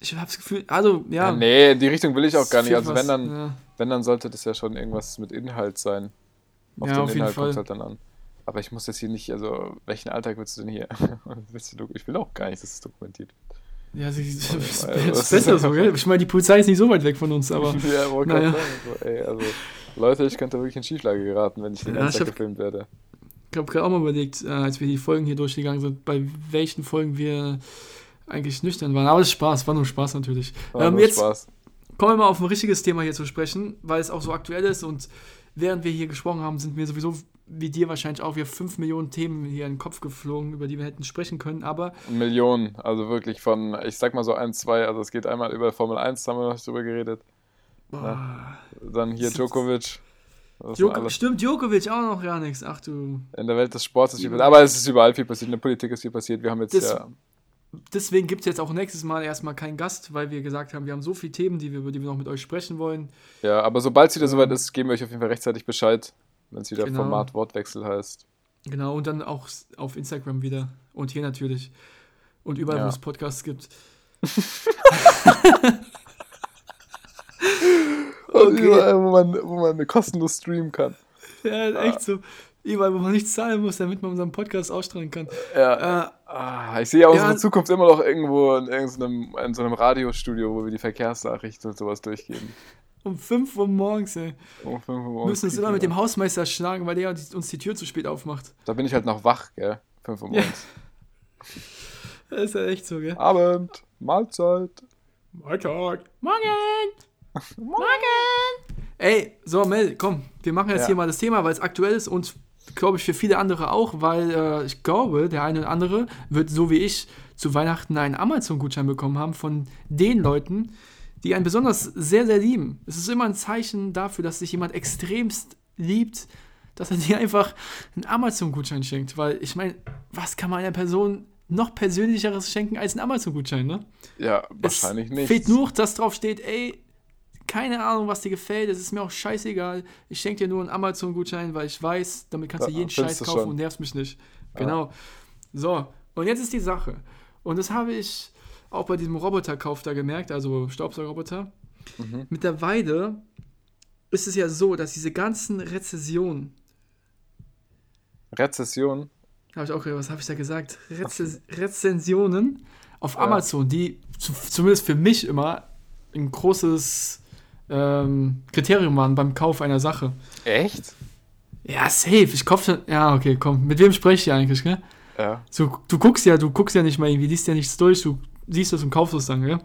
ich habe das Gefühl, also ja. Ja, nee, in die Richtung will ich auch gar nicht. Also wenn dann, ja. wenn dann sollte das ja schon irgendwas mit Inhalt sein. Auf Ja, den auf jeden Inhalt Fall. kommt halt dann an. Aber ich muss das hier nicht, also welchen Alltag willst du denn hier? willst du, doku- ich will auch gar nicht, dass es dokumentiert. Ja, sie, ist Also, ist das besser ist- so, gell? Ich meine, die Polizei ist nicht so weit weg von uns, aber ja, wollte naja. gerade sagen. So, ey, also, Leute, ich könnte wirklich in Schieflage geraten, wenn ich den Ja, ganzen Tag hab- gefilmt werde. ich habe gerade auch mal überlegt, äh, als wir die Folgen hier durchgegangen sind, bei welchen Folgen wir eigentlich nüchtern waren. Aber das ist Spaß, war nur Spaß natürlich. War Ähm, nur jetzt Spaß. kommen wir mal auf ein richtiges Thema hier zu sprechen, weil es auch so aktuell ist und während wir hier gesprochen haben, sind mir sowieso, wie dir wahrscheinlich auch, wir 5 Millionen Themen hier in den Kopf geflogen, über die wir hätten sprechen können, aber Millionen, also wirklich von, ich sag mal so ein, zwei, also es geht einmal über Formel 1, da haben wir noch drüber geredet. boah, Dann hier Djokovic. Djoko- stimmt, Djokovic auch noch gar nichts. Ach du. In der Welt des Sports ist viel passiert. Aber es ist überall viel passiert. In der Politik ist viel passiert. Wir haben jetzt Das- ja. Deswegen gibt es jetzt auch nächstes Mal erstmal keinen Gast, weil wir gesagt haben, wir haben so viele Themen, die wir, über die wir noch mit euch sprechen wollen. Ja, aber sobald es wieder soweit ist, geben wir euch auf jeden Fall rechtzeitig Bescheid, wenn es wieder Genau. Format Wortwechsel heißt. Genau, und dann auch auf Instagram wieder. Und hier natürlich. Und überall, Ja. wo es Podcasts gibt. Und überall, wo man, wo man kostenlos streamen kann. Ja, echt so. Überall, wo man nichts zahlen muss, damit man unseren Podcast ausstrahlen kann. Ja. Äh, Ah, ich sehe ja unsere Ja. Zukunft immer noch irgendwo in irgendeinem in so einem Radiostudio, wo wir die Verkehrsnachrichten und sowas durchgeben. Um 5 Uhr morgens, ey. Um 5 Uhr Wir morgens müssen uns immer mit dem Hausmeister schlagen, weil der uns die Tür zu spät aufmacht. Da bin ich halt noch wach, gell? 5 Uhr morgens. Das ist ja echt so, gell? Abend, Mahlzeit. Morgen! Morgen! Ey, so, Mel, komm, wir machen jetzt Ja. hier mal das Thema, weil es aktuell ist und glaube ich für viele andere auch, weil äh, ich glaube, der eine oder andere wird so wie ich zu Weihnachten einen Amazon-Gutschein bekommen haben von den Leuten, die einen besonders sehr, sehr lieben. Es ist immer ein Zeichen dafür, dass sich jemand extremst liebt, dass er dir einfach einen Amazon-Gutschein schenkt. Weil ich meine, was kann man einer Person noch persönlicheres schenken als einen Amazon-Gutschein, ne? Ja, wahrscheinlich es nicht. Fehlt nur, dass drauf steht, ey, keine Ahnung, was dir gefällt, es ist mir auch scheißegal. Ich schenke dir nur einen Amazon-Gutschein, weil ich weiß, damit kannst du Ja, jeden Scheiß kaufen schon. und nervst mich nicht. Genau. So, und jetzt ist die Sache. Und das habe ich auch bei diesem Roboterkauf da gemerkt, also Staubsaugerroboter. Mhm. Mittlerweile ist es ja so, dass diese ganzen Rezessionen, Rezession. habe ich auch, was habe ich da gesagt? Reze Rezensionen auf Ja. Amazon, die zu, zumindest für mich immer ein großes ähm, Kriterium waren beim Kauf einer Sache. Echt? Ja, safe. Ich kaufe schon. Ja, okay, komm. Mit wem spreche ich hier eigentlich, gell? Ja. So, du guckst ja, du guckst ja nicht mal irgendwie, liest ja nichts durch, du siehst das und kaufst es dann, gell?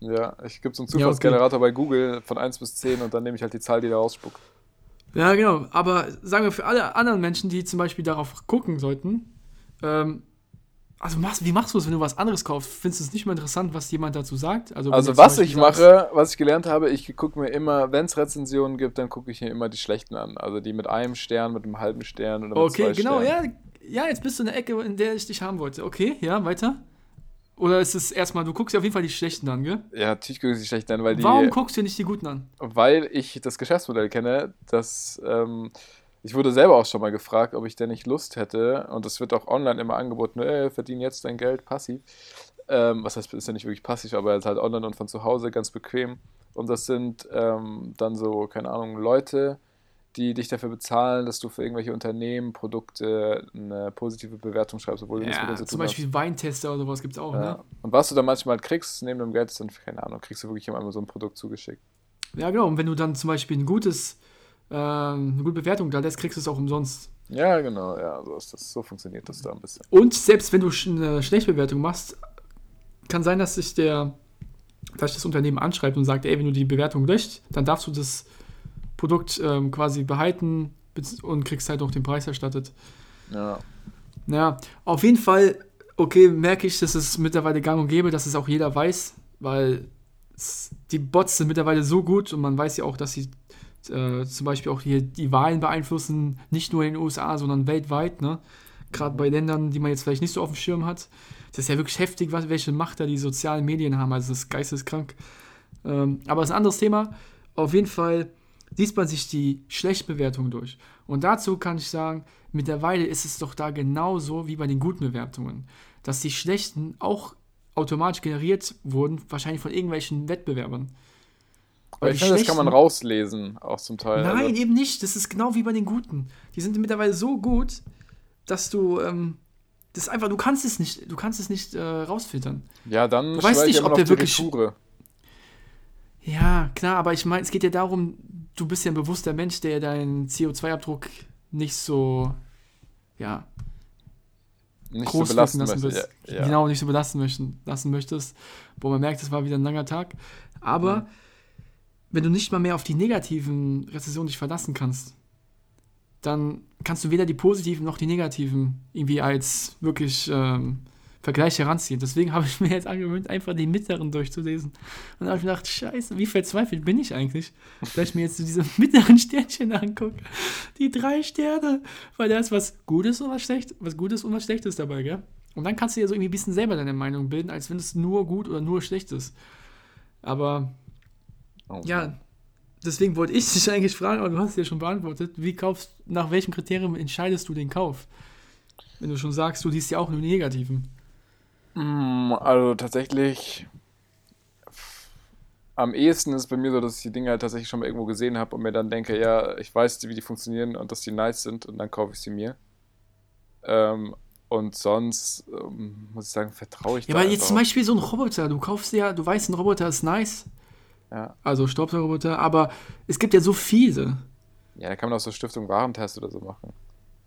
Ja, ich gebe so einen Ja, okay. Zufallsgenerator bei Google von 1 bis 10 und dann nehme ich halt die Zahl, die da rausspuckt. Ja, genau. Aber sagen wir für alle anderen Menschen, die zum Beispiel darauf gucken sollten, ähm, also machst, wie machst du es, wenn du was anderes kaufst? Findest du es nicht mal interessant, was jemand dazu sagt? Also, Also du was ich sagst- mache, was ich gelernt habe, ich gucke mir immer, wenn es Rezensionen gibt, dann gucke ich mir immer die schlechten an. Also die mit einem Stern, mit einem halben Stern oder mit Okay, zwei genau, Sternen. ja. Ja, jetzt bist du in der Ecke, in der ich dich haben wollte. Okay, ja, weiter. Oder ist es erstmal, du guckst dir auf jeden Fall die schlechten an, gell? Ja, natürlich gucke ich die schlechten an, weil die, Warum guckst du nicht die guten an? weil ich das Geschäftsmodell kenne, dass ähm, ich wurde selber auch schon mal gefragt, ob ich denn nicht Lust hätte, und das wird auch online immer angeboten, ey, verdien jetzt dein Geld passiv. Ähm, was heißt, ist ja nicht wirklich passiv, aber es ist halt online und von zu Hause ganz bequem. Und das sind ähm, dann so, keine Ahnung, Leute, die dich dafür bezahlen, dass du für irgendwelche Unternehmen, Produkte eine positive Bewertung schreibst, obwohl du nichts mit Ja, denen zu zum tun hast. Beispiel Weintester oder sowas gibt's auch, Ja. ne? Und was du dann manchmal kriegst, neben dem Geld, ist dann, keine Ahnung, kriegst du wirklich immer so ein Produkt zugeschickt. Ja, genau. Und wenn du dann zum Beispiel ein gutes, ähm, eine gute Bewertung da lässt, kriegst du es auch umsonst. Ja, genau, ja, so ist das. So funktioniert das da ein bisschen. Und selbst wenn du eine schlechte Bewertung machst, kann sein, dass sich der, dass das Unternehmen anschreibt und sagt, ey, wenn du die Bewertung löscht, dann darfst du das Produkt ähm, quasi behalten und kriegst halt auch den Preis erstattet. Ja. Ja, auf jeden Fall, okay, merke ich, dass es mittlerweile gang und gäbe, dass es auch jeder weiß, weil die Bots sind mittlerweile so gut und man weiß ja auch, dass sie äh, zum Beispiel auch hier die Wahlen beeinflussen, nicht nur in den USA, sondern weltweit, ne? Gerade bei Ländern, die man jetzt vielleicht nicht so auf dem Schirm hat. Das ist ja wirklich heftig, was, welche Macht da die sozialen Medien haben. Also das ist geisteskrank. Ähm, aber das ist ein anderes Thema. Auf jeden Fall liest man sich die Schlechtbewertungen durch. Und dazu kann ich sagen, mittlerweile ist es doch da genauso wie bei den guten Bewertungen, dass die schlechten auch automatisch generiert wurden, wahrscheinlich von irgendwelchen Wettbewerbern. Aber Weil ich finde, das kann man rauslesen, auch zum Teil. Nein, also, eben nicht. Das ist genau wie bei den Guten. Die sind mittlerweile so gut, dass du ähm, das einfach, du kannst es nicht, du kannst es nicht äh, rausfiltern. ja, dann Du weißt nicht, ob der die wirklich- Retoure. Ja, klar, aber ich meine, es geht ja darum, du bist ja ein bewusster Mensch, der deinen CO2-Abdruck nicht so, ja, Nicht so groß belasten wirken lassen möchte. willst. Ja, ja. Genau, nicht so belasten möchten, lassen möchtest. Wo man merkt, es war wieder ein langer Tag. Aber Mhm. wenn du nicht mal mehr auf die negativen Rezessionen dich verlassen kannst, dann kannst du weder die positiven noch die negativen irgendwie als wirklich ähm, Vergleich heranziehen. Deswegen habe ich mir jetzt angewöhnt, einfach die mittleren durchzulesen. Und da habe ich mir gedacht, scheiße, wie verzweifelt bin ich eigentlich, dass ich mir jetzt so diese mittleren Sternchen angucke. Die drei Sterne. Weil da ist was Gutes und was Schlechtes, was Gutes und was Schlechtes dabei, gell? Und dann kannst du dir so irgendwie ein bisschen selber deine Meinung bilden, als wenn es nur gut oder nur schlecht ist. Aber Oh. ja, deswegen wollte ich dich eigentlich fragen, aber du hast es ja schon beantwortet. Wie kaufst, nach welchem Kriterium entscheidest du den Kauf? Wenn du schon sagst, du liest ja auch nur die negativen. Mm, Also tatsächlich, am ehesten ist es bei mir so, dass ich die Dinge halt tatsächlich schon mal irgendwo gesehen habe und mir dann denke, ja, ich weiß, wie die funktionieren und dass die nice sind und dann kaufe ich sie mir. Ähm, und sonst, ähm, muss ich sagen, vertraue ich Ja, aber jetzt zum Beispiel so ein Roboter, du kaufst ja, du weißt, ein Roboter ist nice. Ja. Also Staubsaugerroboter, aber es gibt ja so viele. Ja, da kann man auch so Stiftung Warentest oder so machen.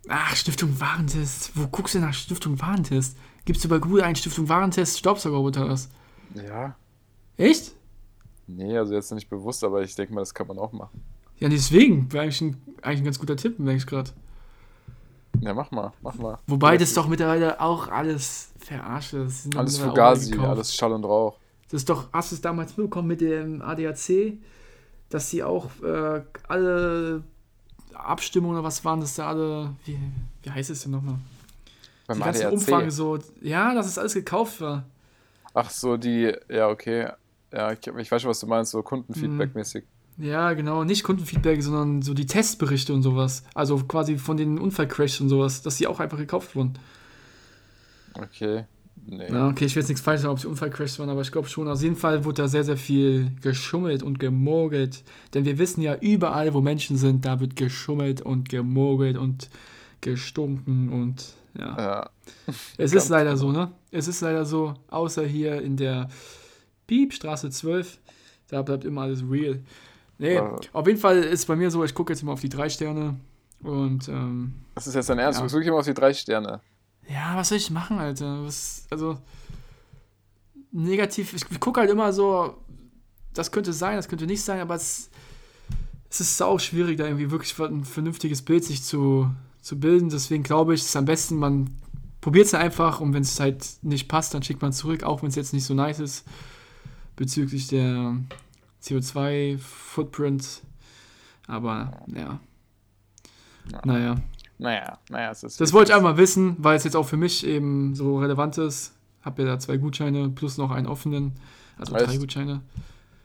Ach, Stiftung Warentest. Wo guckst du nach Stiftung Warentest? Gibst du bei Google einen Stiftung Warentest Staubsaugerroboter was? Ja. Echt? Nee, also jetzt nicht bewusst, aber ich denke mal, das kann man auch machen. Ja, deswegen. Wäre eigentlich ein, eigentlich ein ganz guter Tipp, merke ich gerade. Ja, mach mal, mach mal. Wobei das doch mittlerweile auch alles verarscht ist. Das Alles Fugazi, alles Schall und Rauch. Das ist doch, hast du es damals mitbekommen mit dem ADAC, dass sie auch äh, alle Abstimmungen oder was waren das da alle, wie, wie heißt es denn nochmal? Beim Die ganzen ADAC. Umfragen so, ja, dass es alles gekauft war. Ach so, die, ja, okay. Ja, ich, ich weiß schon, was du meinst, so Kundenfeedback-mäßig. Ja, genau, nicht Kundenfeedback, sondern so die Testberichte und sowas. Also quasi von den Unfallcrashs und sowas, dass die auch einfach gekauft wurden. Okay. Nee. Ja, okay, ich will jetzt nichts falsch sagen, ob sie Unfallcrashs waren, aber ich glaube schon. Auf jeden Fall wurde da sehr, sehr viel geschummelt und gemogelt. Denn wir wissen ja, überall, wo Menschen sind, da wird geschummelt und gemogelt und gestunken und ja. Ja. Es ist leider so, ne? Es ist leider so, außer hier in der Piepstraße 12, da bleibt immer alles real. Nee, Ja. auf jeden Fall ist bei mir so, ich gucke jetzt immer auf die drei Sterne und ähm, Das ist jetzt dein Ernst. Ja. Du guckst wirklich immer auf die drei Sterne. ja, was soll ich machen, Alter? Was, also, negativ, ich, ich gucke halt immer so, das könnte sein, das könnte nicht sein, aber es, es ist sau schwierig, da irgendwie wirklich ein vernünftiges Bild sich zu, zu bilden. Deswegen glaube ich, es ist am besten, man probiert es einfach und wenn es halt nicht passt, dann schickt man es zurück, auch wenn es jetzt nicht so nice ist, bezüglich der CO2-Footprint. Aber, ja. Ja. Naja. Naja, naja, es ist. Das wollte ich einmal wissen, weil es jetzt auch für mich eben so relevant ist. Hab ja da zwei Gutscheine plus noch einen offenen. Also Weißt- drei Gutscheine.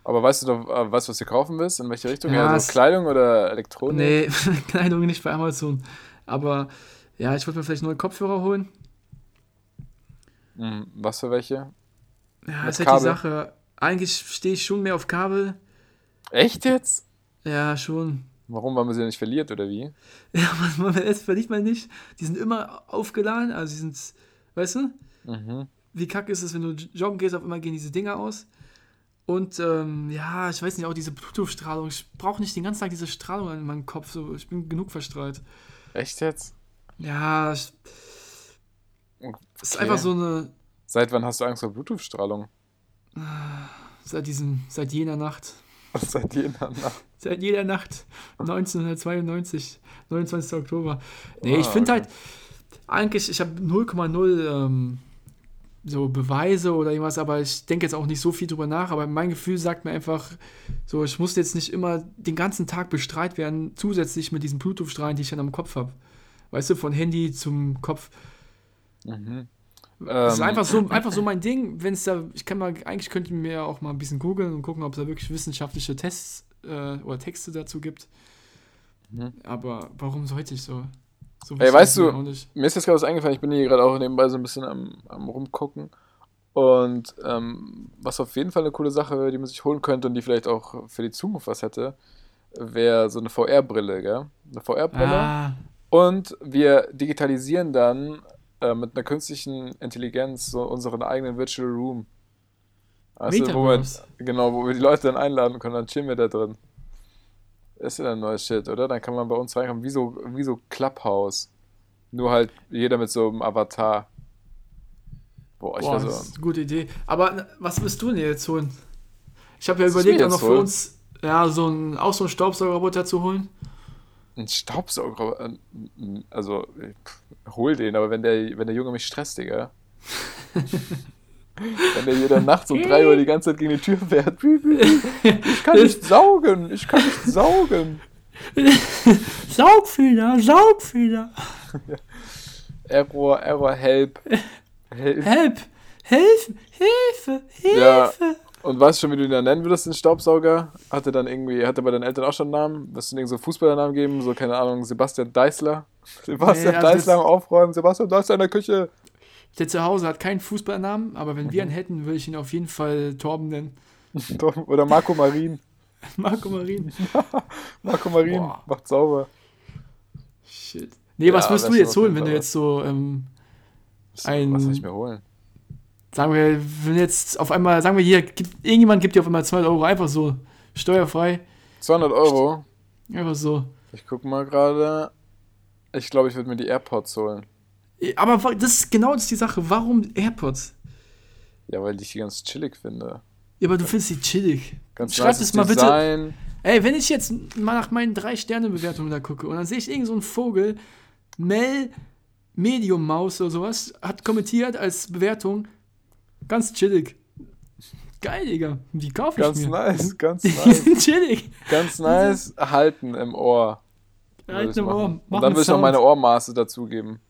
Aber weißt du doch, äh, du, was du kaufen willst? In welche Richtung? Ja, also Kleidung oder Elektronik? Nee, Kleidung nicht bei Amazon. Aber ja, ich wollte mir vielleicht neue Kopfhörer holen. Hm, was für welche? Ja, das ist halt die Sache. Eigentlich stehe ich schon mehr auf Kabel. Echt jetzt? Ja, schon. Warum, weil man sie nicht verliert oder wie? Ja, man, man, verliert man nicht. Die sind immer aufgeladen. Also, die sind, weißt du? Mhm. wie kacke ist es, wenn du joggen gehst, auf einmal gehen diese Dinger aus. Und ähm, ja, ich weiß nicht, auch diese Bluetooth-Strahlung. Ich brauche nicht den ganzen Tag diese Strahlung in meinem Kopf. So, ich bin genug verstrahlt. Echt jetzt? Ja, ich, es ist Okay. einfach so eine. Seit wann hast du Angst vor Bluetooth-Strahlung? Seit diesem, seit jener Nacht. Seit jener Nacht. Seit jeder Nacht 1992, 29. Oktober. Nee, Ah, ich finde okay. halt, eigentlich, ich habe 0,0 ähm, so Beweise oder irgendwas, aber ich denke jetzt auch nicht so viel drüber nach, aber mein Gefühl sagt mir einfach, so, ich muss jetzt nicht immer den ganzen Tag bestrahlt werden, zusätzlich mit diesen Bluetooth-Strahlen, die ich dann am Kopf habe. Weißt du, von Handy zum Kopf. Mhm. Das ist Ähm, einfach so, einfach so mein Ding, wenn es da, ich kann mal, eigentlich könnte ich mir auch mal ein bisschen googeln und gucken, ob es da wirklich wissenschaftliche Tests äh, oder Texte dazu gibt. Mhm. Aber warum sollte ich so? So Ey, weißt du-. Mir ist jetzt gerade was eingefallen, ich bin hier gerade auch nebenbei so ein bisschen am, am rumgucken. Und ähm, was auf jeden Fall eine coole Sache wäre, die man sich holen könnte und die vielleicht auch für die Zukunft was hätte, wäre so eine VR-Brille, gell? Eine VR-Brille. Ah, Und wir digitalisieren dann äh, mit einer künstlichen Intelligenz so unseren eigenen Virtual Room. Also, wo wir, genau, wo wir die Leute dann einladen können, dann chillen wir da drin. Ist ja dann neues Shit, oder? Dann kann man bei uns reinkommen, wie so, wie so Clubhouse. Nur halt jeder mit so einem Avatar. Boah, ich Boah, weiß das ist eine gute Idee. Aber na, was willst du denn jetzt holen? Ich habe ja Was überlegt, auch noch für uns ja, so ein, auch so einen Staubsaugerroboter zu holen. Ein Staubsauger. äh, Also, hol den, aber wenn der, wenn der Junge mich stresst, Digga. wenn der jede Nacht um 3 Uhr die ganze Zeit gegen die Tür fährt. Ich kann nicht saugen, ich kann nicht saugen. Saugfeder, Saugfeder. Error, Error, help. help. Help! Hilfe! Hilfe! Hilfe! Ja. Und weißt du schon, wie du ihn dann nennen würdest, den Staubsauger? Hatte dann irgendwie, hatte bei deinen Eltern auch schon einen Namen? Wirst du ihm so Fußballernamen geben? So, keine Ahnung, Sebastian Deißler? Sebastian Nee, also Deißler am Aufräumen, Sebastian Deißler in der Küche. Der zu Hause hat keinen Fußballnamen, aber wenn Mhm. wir ihn hätten, würde ich ihn auf jeden Fall Torben nennen. Oder Marco Marin. Marco Marin. Marco Marin Boah. macht sauber. Shit. Nee, was Ja, wirst du jetzt holen, wenn du jetzt so, ähm, Was, Ein- was soll ich mir holen? sagen wir, wenn jetzt auf einmal, sagen wir hier, gibt, irgendjemand gibt dir auf einmal 200 Euro einfach so, Steuerfrei. 200 Euro. Einfach so. Ich guck mal gerade. Ich glaube, ich würde mir die AirPods holen. Aber das ist genau das ist die Sache. Warum AirPods? Ja, weil ich die ganz chillig finde. Ja, aber du findest die chillig. Ganz Schreib nice es mal bitte. Ey, wenn ich jetzt mal nach meinen drei Sterne-Bewertungen da gucke und dann sehe ich irgend so einen Vogel, Mel Medium Maus oder sowas, hat kommentiert als Bewertung, ganz chillig. Geil, Digga. Die kaufe ich Ganz mir. nice, ganz Die nice. sind chillig. Ganz nice. Halten im Ohr. Halt ich im machen. Ohr. Und dann würde ich noch meine Ohrmaße dazugeben.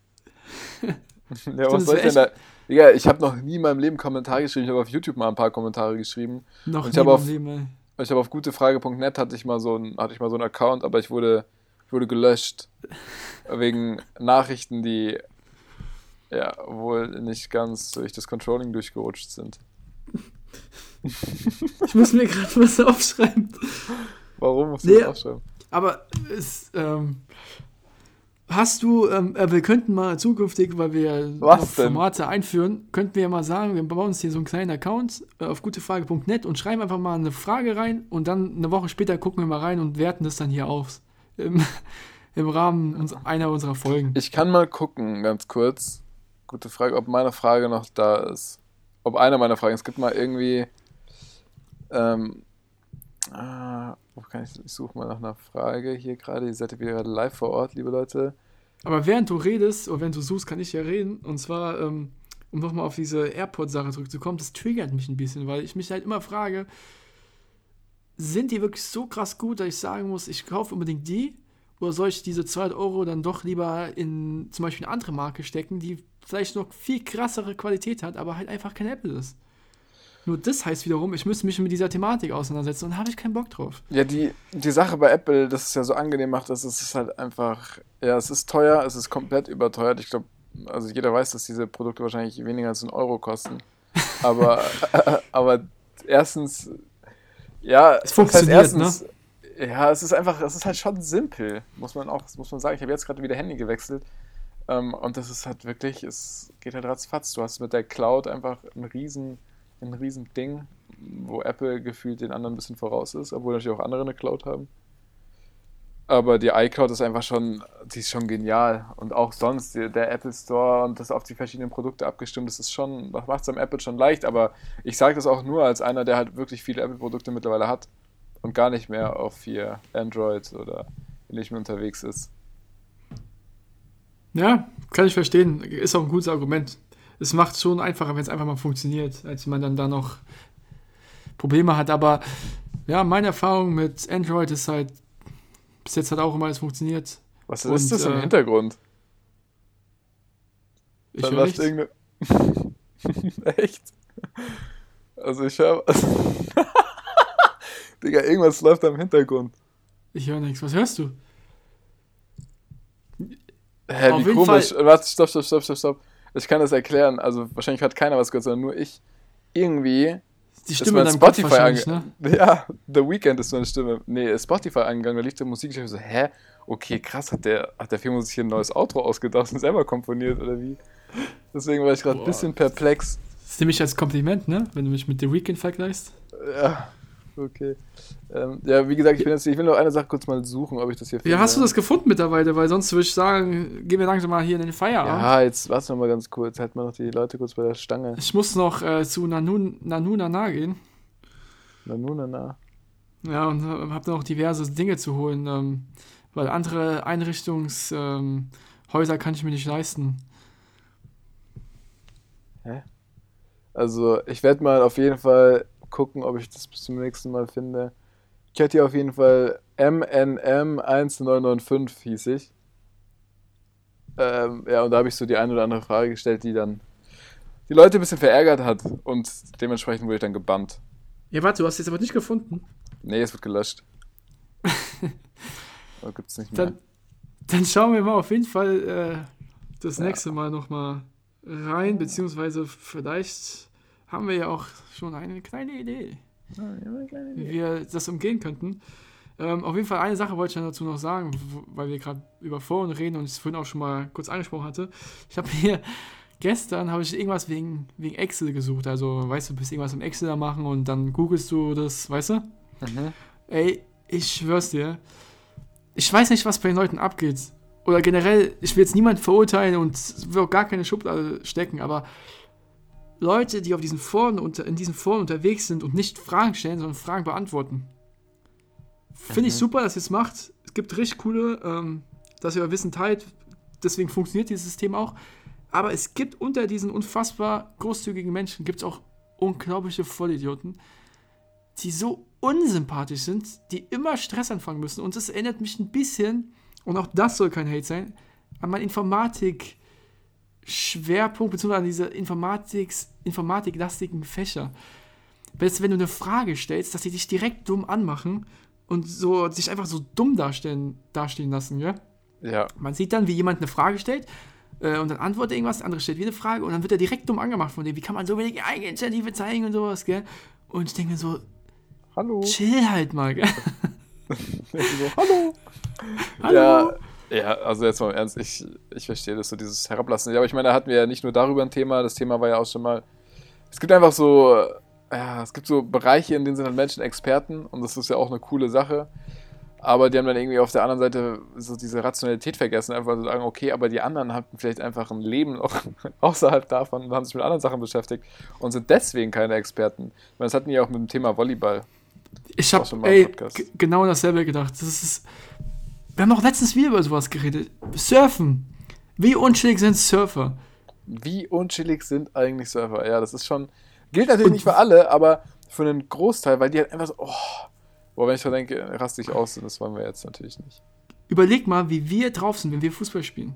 Ja, was soll ich denn da? Digga, ich habe noch nie in meinem Leben Kommentare geschrieben. Ich habe auf YouTube mal ein paar Kommentare geschrieben. Noch Und ich nie hab im auf- Leben. Ich habe auf gutefrage.net hatte ich mal so ein hatte ich mal so einen Account, aber ich wurde ich wurde gelöscht wegen Nachrichten, die ja wohl nicht ganz durch das Controlling durchgerutscht sind. Ich muss mir gerade was aufschreiben. Warum musst du Nee. das aufschreiben? Aber es, ähm, hast du, ähm, äh, wir könnten mal zukünftig, weil wir Was noch denn? Formate einführen, könnten wir ja mal sagen, wir bauen uns hier so einen kleinen Account äh, auf gutefrage.net und schreiben einfach mal eine Frage rein und dann eine Woche später gucken wir mal rein und werten das dann hier auf. Im, im Rahmen uns, einer unserer Folgen. Ich kann mal gucken, ganz kurz. Gute Frage, ob meine Frage noch da ist. Ob eine meiner Fragen. Es gibt mal irgendwie. Ähm, kann ich, ich suche mal nach einer Frage hier gerade. Ihr seid ja wieder gerade live vor Ort, liebe Leute. Aber während du redest oder während du suchst, kann ich ja reden. Und zwar, ähm, um nochmal auf diese AirPod-Sache zurückzukommen, das triggert mich ein bisschen, weil ich mich halt immer frage, sind die wirklich so krass gut, dass ich sagen muss, ich kaufe unbedingt die? Oder soll ich diese 200 Euro dann doch lieber in zum Beispiel eine andere Marke stecken, die vielleicht noch viel krassere Qualität hat, aber halt einfach kein Apple ist? Nur das heißt wiederum, ich müsste mich mit dieser Thematik auseinandersetzen und da habe ich keinen Bock drauf. Ja, die, die Sache bei Apple, das es ja so angenehm macht, ist, es ist halt einfach, ja, es ist teuer, es ist komplett überteuert. Ich glaube, also jeder weiß, dass diese Produkte wahrscheinlich weniger als einen Euro kosten. Aber, aber erstens, ja, Es das funktioniert, ne? Ja, es ist einfach, es ist halt schon simpel, muss man auch, muss man sagen. Ich habe jetzt gerade wieder Handy gewechselt. Ähm, und das ist halt wirklich, es geht halt ratzfatz. Du hast mit der Cloud einfach ein riesen, ein riesen Ding, wo Apple gefühlt den anderen ein bisschen voraus ist, obwohl natürlich auch andere eine Cloud haben. Aber die iCloud ist einfach schon, die ist schon genial. Und auch sonst, der Apple Store und das auf die verschiedenen Produkte abgestimmt, das ist schon, das macht es am Apple schon leicht. Aber ich sage das auch nur als einer, der halt wirklich viele Apple-Produkte mittlerweile hat und gar nicht mehr auf hier Android oder ähnlichem unterwegs ist. Ja, kann ich verstehen. Ist auch ein gutes Argument. Es macht es schon einfacher, wenn es einfach mal funktioniert, als man dann da noch Probleme hat. Aber ja, meine Erfahrung mit Android ist halt, bis jetzt hat auch immer alles funktioniert. Was Und, ist das im äh, Hintergrund? Ich höre läuft nichts. irgendeine. Echt? Also ich höre. Digga, irgendwas läuft da im Hintergrund. Ich höre nichts. Was hörst du? Hä, Auf wie komisch. Warte, stopp, stopp, stopp, stopp, stopp. Ich kann das erklären. Also wahrscheinlich hat keiner was gehört, sondern nur ich. Irgendwie Die ist Stimme mein Kopf Spotify wahrscheinlich, ne? Ja, The Weeknd ist meine Stimme. Nee, Spotify angegangen, da lief der Musik. Ich hab so, hä? Okay, krass, hat der, hat der Film sich hier ein neues Outro ausgedacht und selber komponiert, oder wie? Deswegen war ich gerade ein bisschen perplex. Das nehme ich als Kompliment, ne? Wenn du mich mit The Weeknd vergleichst. Ja, okay. Ähm, ja, wie gesagt, ich, jetzt, ich will noch eine Sache kurz mal suchen, ob ich das hier Ja, hast du das gefunden mittlerweile? Weil sonst würde ich sagen, gehen wir langsam mal hier in den Feierabend. Ja, jetzt warte noch mal ganz kurz. Halt mal noch die Leute kurz bei der Stange. Ich muss noch äh, zu Nanu, Nanu Nana gehen. Na, nun, na, na. Ja, und äh, habe noch diverse Dinge zu holen, ähm, weil andere Einrichtungshäuser ähm, kann ich mir nicht leisten. Also, ich werde mal auf jeden Fall gucken, ob ich das bis zum nächsten Mal finde. Ich hatte hier auf jeden Fall MNM1995 hieß ich. Ähm, ja, und da habe ich so die eine oder andere Frage gestellt, die dann die Leute ein bisschen verärgert hat. Und dementsprechend wurde ich dann gebannt. Ja, warte, du hast jetzt aber nicht gefunden. Nee, es wird gelöscht. Oder gibt's nicht mehr. Dann, dann schauen wir mal auf jeden Fall äh, das nächste Mal nochmal rein, beziehungsweise vielleicht haben wir ja auch schon eine kleine Idee, wie wir das umgehen könnten. Ähm, auf jeden Fall eine Sache wollte ich dazu noch sagen, weil wir gerade über Foren reden und ich es vorhin auch schon mal kurz angesprochen hatte. Ich habe hier gestern habe ich irgendwas wegen, wegen Excel gesucht. Also, weißt du, du bist irgendwas im Excel da machen und dann googelst du das, weißt du? Mhm. Ey, ich schwör's dir. Ich weiß nicht, was bei den Leuten abgeht. Oder generell, ich will jetzt niemand verurteilen und will auch gar keine Schublade stecken, aber Leute, die auf diesen Foren unter, in diesen Foren unterwegs sind und nicht Fragen stellen, sondern Fragen beantworten. Finde ich Mhm. super, dass ihr es macht. Es gibt richtig coole, ähm, dass ihr euer Wissen teilt. Deswegen funktioniert dieses System auch. Aber es gibt unter diesen unfassbar großzügigen Menschen, gibt es auch unglaubliche Vollidioten, die so unsympathisch sind, die immer Stress anfangen müssen. Und das erinnert mich ein bisschen, und auch das soll kein Hate sein, an meinen Informatik-Schwerpunkt, beziehungsweise an diese informatiklastigen Fächer. Weil wenn du eine Frage stellst, dass sie dich direkt dumm anmachen und so sich einfach so dumm darstellen, dastehen lassen, ja? Ja, Man sieht dann, wie jemand eine Frage stellt äh, und dann antwortet irgendwas, der andere stellt wieder eine Frage und dann wird er direkt dumm angemacht von dem. Wie kann man so wenig Eigeninitiative zeigen und sowas, gell? Und ich denke mir so, hallo. chill halt mal, gell? so, hallo. Hallo? Ja, ja, also jetzt mal im Ernst, ich, ich verstehe das so, dieses Herablassen. Ja, aber ich meine, da hatten wir ja nicht nur darüber ein Thema, das Thema war ja auch schon mal. Es gibt einfach so, ja, es gibt so Bereiche, in denen sind halt Menschen Experten und das ist ja auch eine coole Sache. Aber die haben dann irgendwie auf der anderen Seite so diese Rationalität vergessen, einfach zu sagen, okay, aber die anderen hatten vielleicht einfach ein Leben noch außerhalb davon und haben sich mit anderen Sachen beschäftigt und sind deswegen keine Experten. Ich meine, das hatten die ja auch mit dem Thema Volleyball. Ich habe genau dasselbe gedacht. Das ist, wir haben auch letztens wieder über sowas geredet. Surfen. Wie unschuldig sind Surfer? Wie unchillig sind eigentlich Surfer? Ja, das ist schon. Gilt natürlich Und- nicht für alle, aber für einen Großteil, weil die halt einfach so, oh. Boah, wenn ich so denke, raste ich aus, und das wollen wir jetzt natürlich nicht. Überleg mal, wie wir drauf sind, wenn wir Fußball spielen.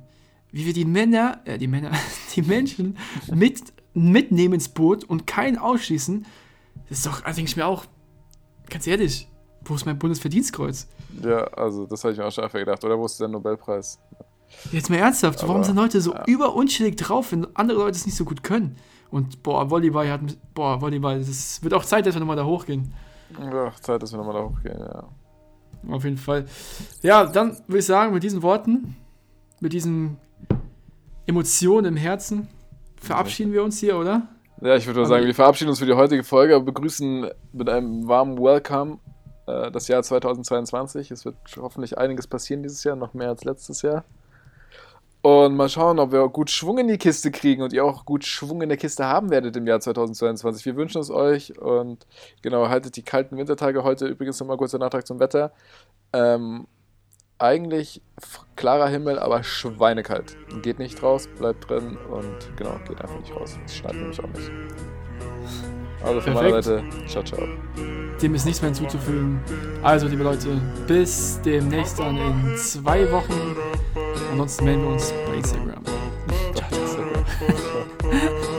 Wie wir die Männer, äh, die Männer, die Menschen mit, mitnehmen ins Boot und keinen ausschließen. Das ist doch, also denke ich mir auch, ganz ehrlich, wo ist mein Bundesverdienstkreuz? Ja, also das habe ich mir auch schon einfach gedacht. Oder wo ist der Nobelpreis? Jetzt mal ernsthaft, warum Aber, sind Leute so ja. überunschuldig drauf, wenn andere Leute es nicht so gut können? Und boah, Volleyball hat, boah, Volleyball, das wird auch Zeit, dass wir nochmal da hochgehen. Ja, Zeit, dass wir nochmal da hochgehen, ja. Auf jeden Fall. Ja, dann würde ich sagen, mit diesen Worten, mit diesen Emotionen im Herzen, verabschieden wir uns hier, oder? Ja, ich würde mal sagen, wir verabschieden uns für die heutige Folge, begrüßen mit einem warmen Welcome äh, das Jahr 2022. Es wird hoffentlich einiges passieren dieses Jahr, noch mehr als letztes Jahr. Und mal schauen, ob wir gut Schwung in die Kiste kriegen und ihr auch gut Schwung in der Kiste haben werdet im Jahr 2022. Wir wünschen es euch und genau, haltet die kalten Wintertage heute. Übrigens nochmal kurzer Nachtrag zum Wetter. Ähm, eigentlich klarer Himmel, aber schweinekalt. Geht nicht raus, bleibt drin und genau, geht einfach nicht raus. Es schneit nämlich auch nicht. Also von Perfekt. meiner Seite, ciao, ciao. Dem ist nichts mehr hinzuzufügen. Also, liebe Leute, bis demnächst dann in zwei Wochen. Ansonsten melden wir uns bei Instagram. Ciao, ciao.